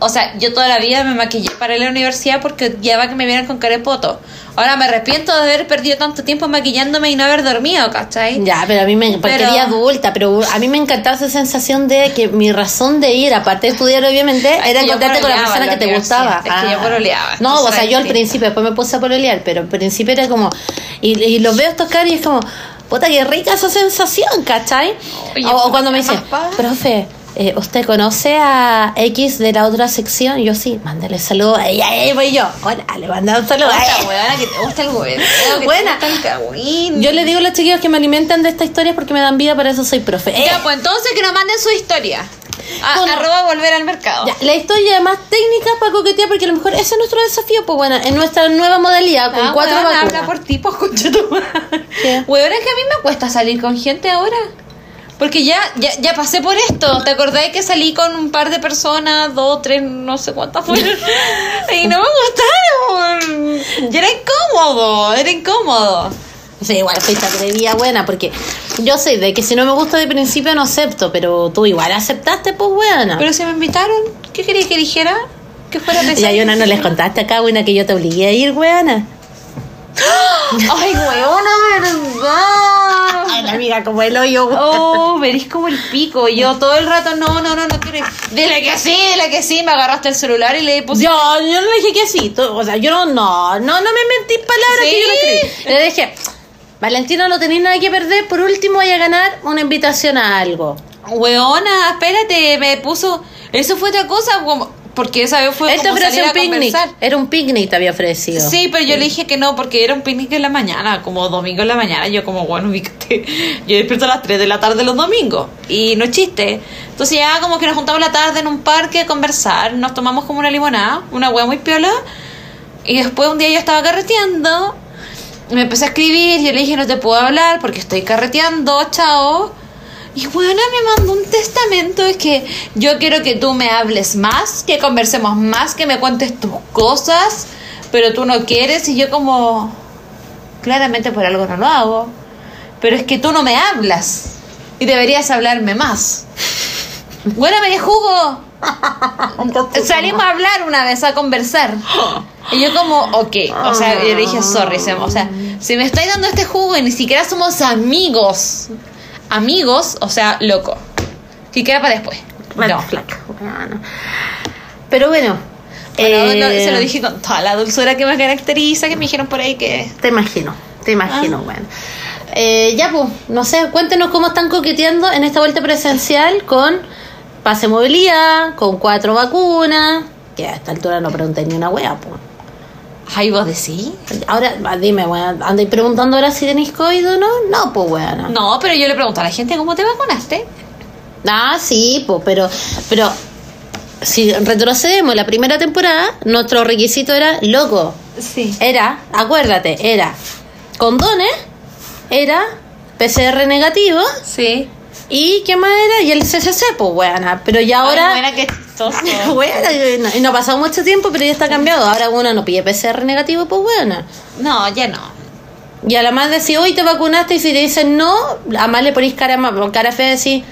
O sea, yo toda la vida me maquillé para ir a la universidad porque va que me vieran con cara de poto. Ahora me arrepiento de haber perdido tanto tiempo maquillándome y no haber dormido, ¿cachai? Ya, pero a mí me porque Pero- adulta, pero a mí me encantaba esa sensación de que mi razón de ir, aparte de estudiar obviamente, era encontrarte con la persona que te gustaba. es que yo pololeaba, No, o sea, yo al principio, después me puse a pololear, pero al principio era como y, y los veo estos caras y es como, puta, qué rica esa sensación, ¿cachai? Oye, o, o cuando me padre. profe, eh, ¿usted conoce a X de la otra sección? Y yo sí, mándale saludo a ella, ahí voy yo. Hola, le mandé un saludo a Esta ella. weona que te gusta el que Buena. te gusta. Yo le digo a los chiquillos que me alimentan de estas historias porque me dan vida, para eso soy profe. Eh, Ya, pues entonces que nos manden su historia. A, Bueno. arroba volver al mercado. Ya, la historia más técnica para coquetear, porque a lo mejor ese es nuestro desafío, pues bueno, en nuestra nueva modalidad, con Ah, cuatro weona, vacunas. habla por ti, pues concha tu madre. ¿Qué? Weona, es que a mí me cuesta salir con gente ahora. Porque ya, ya, ya pasé por esto. ¿Te acordás que salí con un par de personas, dos, tres, no sé cuántas fueron? y no me gustaron. Y era incómodo, era incómodo. Sí, igual fuiste atrevida buena, porque yo sé de que si no me gusta de principio no acepto, pero tú igual aceptaste, pues buena. Pero si me invitaron, ¿qué querías que dijera? Que fuera y pesado. a Yona no les contaste acá, buena, que yo te obligué a ir, buena. Ay, weona, verdad. Ay, la amiga como el hoyo, weona. Oh, verís como el pico. Yo todo el rato, no, no, no, no quiero. Dile que sí, dile que sí. Me agarraste el celular y le puse. Yo, yo no le dije que sí, o sea, yo no, no, no, no me mentí palabras ¿Sí? que yo no escribí. Le dije, Valentina, no tenéis nada que perder, por último vaya a ganar una invitación a algo. Weona, espérate, me puso. Eso fue otra cosa, como- porque esa vez fue Él te ofreció un picnic, conversar. era un picnic te había ofrecido. Sí, pero yo le dije que no, porque era un picnic en la mañana, como domingo en la mañana. Yo como, bueno, ubícate. Yo despierto a las 3 de la tarde los domingos. Y no es chiste. Entonces ya como que nos juntamos la tarde en un parque a conversar. Nos tomamos como una limonada, una hueá muy piola. Y después un día yo estaba carreteando. y Me empecé a escribir. Yo le dije, no te puedo hablar porque estoy carreteando, chao. Y bueno, me mandó un testamento. Es que yo quiero que tú me hables más, que conversemos más, que me cuentes tus cosas. Pero tú no quieres. Y yo, como. Claramente por algo no lo hago. Pero es que tú no me hablas. Y deberías hablarme más. Bueno, me jugo. Salimos a hablar una vez, a conversar. Y yo como, ok, o sea, yo le dije, sorry, o sea, si me estáis dando este jugo y ni siquiera somos amigos, amigos, o sea, loco. Si queda para después. No. Bueno. Pero bueno, Bueno, eh, no, se lo dije con toda la dulzura que me caracteriza, que me dijeron por ahí que... Te imagino, te imagino, Ah. bueno. Eh, ya, pues, no sé, cuéntenos cómo están coqueteando en esta vuelta presencial con pase movilidad, con cuatro vacunas, que a esta altura no pregunté ni una wea, pues. Ay, vos decís. Ahora, dime, weón, ¿andáis preguntando ahora si tenéis COVID o no? No, pues, weón. No, pero yo le pregunto a la gente cómo te vacunaste. Ah, sí, pues, pero, pero si retrocedemos la primera temporada, nuestro requisito era loco. Sí. Era, acuérdate, era condones, era PCR negativo Sí. y ¿qué más era? Y el CCC, pues, weona. Pero ya ahora... Ay, buena, qué chistoso. Y no- no ha pasado mucho tiempo, pero ya está cambiado. Ahora uno no pide PCR negativo, pues, weona. No, ya no. Y a la más de si hoy te vacunaste y si te dicen no, a más le ponís cara, cara fea y decís,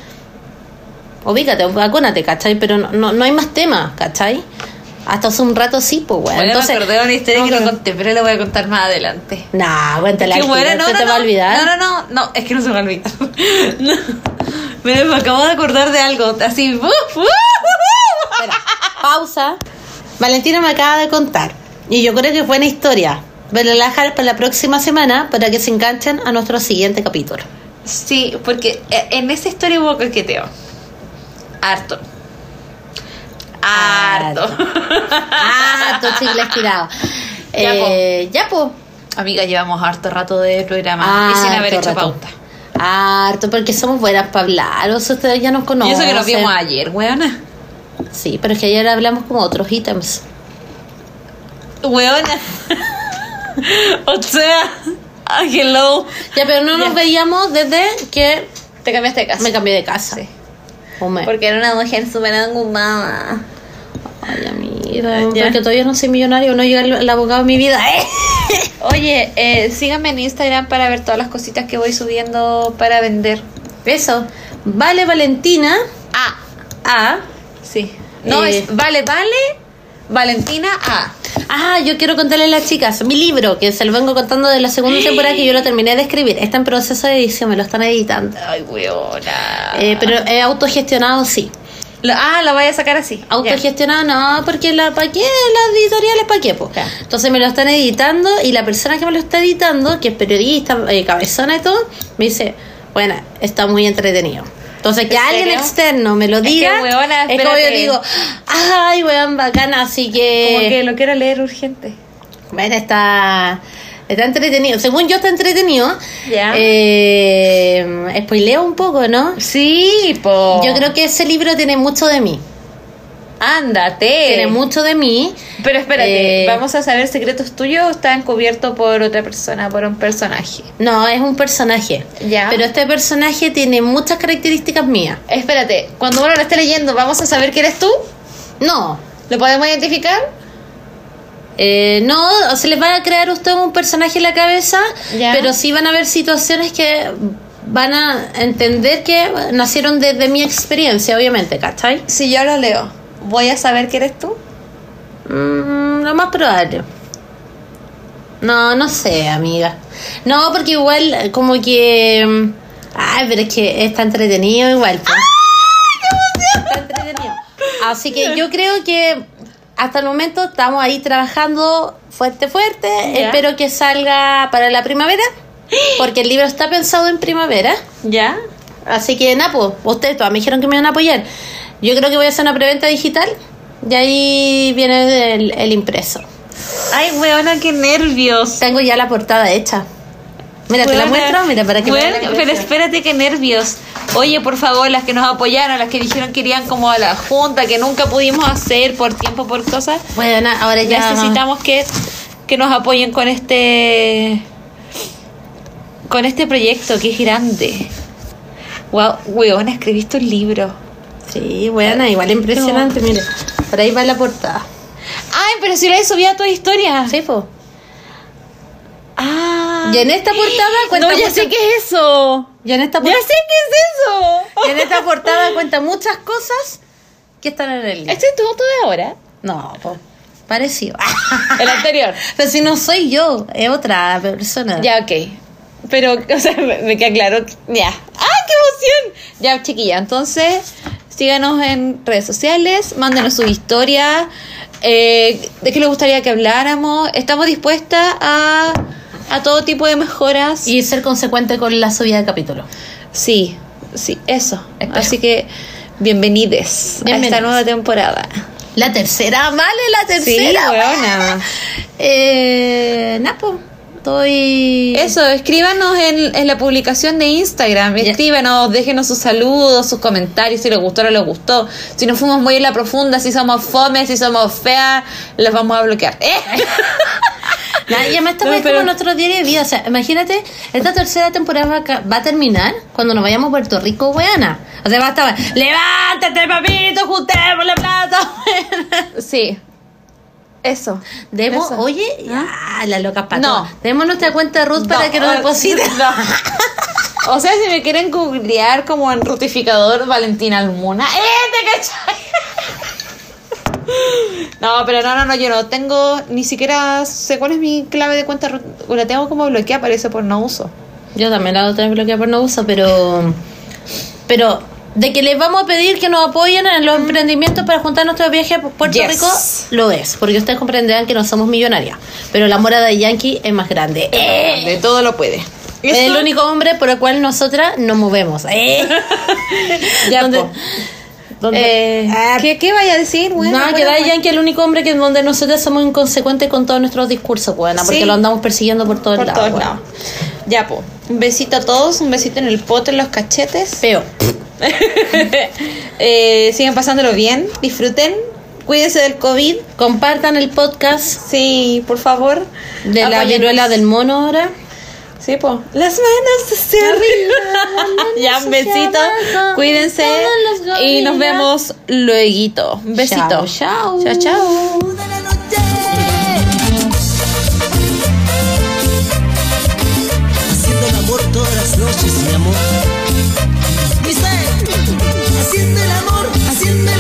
ubícate, vacúnate, ¿cachai? Pero no, no, no hay más temas, ¿cachai? Hasta hace un rato sí, pues, weón. Bueno, Entonces, me acordé de una historia no, que no conté, pero la voy a contar más adelante. Nah, cuéntala, al buena, tiro, no, ¿se no, te va a olvidar? No, no, no, no, es que no se me va a olvidar. No. Me, acabo de acordar de algo, así. ¡uh, uh, pausa. Valentina me acaba de contar. Y yo creo que es buena historia. Pero la dejar para la próxima semana para que se enganchen a nuestro siguiente capítulo. Sí, porque eh, en esa historia hubo coqueteo. Harto. Harto. Tu chicle estirado. Ya, Eh, ya, po. Amiga, llevamos harto rato de programa y sin haber Harto hecho rato. pauta. Harto, porque somos buenas para hablar. O sea, ustedes ya nos Y conocen. eso que nos vimos ayer, weona. Sí, pero es que ayer hablamos como otros ítems. Weona. o sea, ah, hello. Ya, pero no nos Ya. veíamos desde que Te cambiaste de casa. me cambié de casa. Sí. Hombre. Porque era una mujer súper angumada. Ay, amiga, Ya. porque todavía no soy millonario, no llega el, el abogado en mi vida. ¡Eh! Oye, eh, síganme en Instagram para ver todas las cositas que voy subiendo para vender. Eso. Vale Valentina Ah, A. sí. No, Eh. es vale, vale, Valentina A. Ah, yo quiero contarle a las chicas. Mi libro, que se lo vengo contando de la segunda temporada que yo lo terminé de escribir. Está en proceso de edición, me lo están editando. Ay, weona. Eh, pero es autogestionado, sí. Lo- ah, la voy a sacar así. Autogestionado no, porque la ¿para qué? Las editoriales ¿para qué? Ya. Entonces me lo están editando y la persona que me lo está editando, que es periodista, eh, cabezona y todo, me dice, bueno, está muy entretenido. Entonces que ¿En alguien serio? externo me lo Es que, diga, weona, es como yo digo, ay, weón, bacana, así que... Como que lo quiero leer urgente. Bueno, está, está entretenido. Según yo está entretenido. Ya. Eh, spoileo un poco, ¿no? Sí, po. Yo creo que ese libro tiene mucho de mí. Ándate. Tiene mucho de mí. Pero espérate, Eh, ¿vamos a saber secretos tuyos o está encubierto por otra persona, por un personaje? No, es un personaje. Ya. Pero este personaje tiene muchas características mías. Espérate, cuando uno lo esté leyendo, ¿vamos a saber que eres tú? No. ¿Lo podemos identificar? Eh, no, se les va a crear a usted un personaje en la cabeza, Ya. pero sí van a haber situaciones que van a entender que nacieron desde mi experiencia, obviamente, ¿cachai? Si yo lo leo, ¿voy a saber que eres tú? Mm, lo más probable. No, no sé, amiga. No, porque igual como que... mm, Ay, pero es que está entretenido igual. pues. Está entretenido. Así que yo creo que hasta el momento estamos ahí trabajando fuerte, fuerte. Espero que salga para la primavera. Porque el libro está pensado en primavera. ¿Ya? Así que, Napo, ustedes todas me dijeron que me iban a apoyar. Yo creo que voy a hacer una preventa digital. Y ahí viene el, el impreso. Ay, weona, qué nervios. Tengo ya la portada hecha. Mira, te la muestro, mira, para que la pero espérate, qué nervios. Oye, por favor, las que nos apoyaron, las que dijeron que irían como a la junta, que nunca pudimos hacer por tiempo, por cosas, Bueno, ahora ya... necesitamos que, que nos apoyen con este con este proyecto que es grande. Wow, weona, escribiste un libro. Sí, bueno, igual impresionante, mire. Por ahí va la portada. Ay, pero si la he subido a tu historia. Sí, po. Ah. Y en esta portada cuenta No, ya muchas- sé qué es eso. Y en esta Ya por- sé qué es eso. y en esta portada cuenta muchas cosas que están en el libro. ¿Este es tu foto de ahora? No, po. Parecido. El anterior. Pero si no soy yo, es otra persona. Ya, ok. Pero, o sea, me, me queda claro. que- Ya. ¡Ay, qué emoción! Ya, chiquilla, entonces, síganos en redes sociales, mándenos su historia, eh, de qué les gustaría que habláramos. Estamos dispuestas a, a todo tipo de mejoras. Y ser consecuente con la subida de capítulo. Sí, sí, eso. Espero. Así que, bienvenides, a esta nueva temporada. La tercera, vale, la tercera. Sí, weona. Eh, Napo, estoy. Eso, escríbanos en, en la publicación de Instagram, escríbanos, déjenos sus saludos, sus comentarios, si les gustó o no les gustó, si nos fuimos muy en la profunda, si somos fome, si somos feas, los vamos a bloquear. ¿Eh? Nah, y además esta No, pero- como nuestro diario de vida. O sea, imagínate, esta tercera temporada va a, ca- va a terminar cuando nos vayamos a Puerto Rico, weana. O sea, va a estar, levántate, papito, juntemos la plata. Sí, eso. Demos, Eso. oye, ya, la loca. No. Demos nuestra cuenta Ruth para que nos eh, deposite. No. O sea, si me quieren googlear como en rutificador Valentina Almuna, ¡eh, te cachai! No, pero no, no, no, yo no tengo, ni siquiera sé cuál es mi clave de cuenta, ru- la tengo como bloqueada, por eso por no uso. Yo también la tengo bloqueada por no uso, pero. Pero. De que les vamos a pedir que nos apoyen en los emprendimientos para juntar nuestro viaje a Puerto Yes. Rico, lo es. Porque ustedes comprenderán que no somos millonarias. Pero la mora de Yankee es más grande. Eh, De todo lo puede. Es el único hombre por el cual nosotras nos movemos. Eh. Ya, donde- Eh, Ah, ¿qué, ¿Qué vaya a decir? Bueno, no, que Daddy bueno. Yankee es el único hombre que donde nosotros somos inconsecuentes con todos nuestros discursos, buena, porque Sí. lo andamos persiguiendo por todos Por lados. todos weón. lados. Ya, po. Un besito a todos, un besito en el pote, en los cachetes. Feo. Eh, sigan pasándolo bien, disfruten, cuídense del COVID. Compartan el podcast Sí, por favor. de la viruela del mono ahora. Sí, po. Las manos hacia arriba. ya, un besito. abajo, Cuídense. Y nos vemos luego. Un besito. Chao, chao. Chao, chao. El amor todas las noches, mi amor. Dice, haciendo el amor, haciendo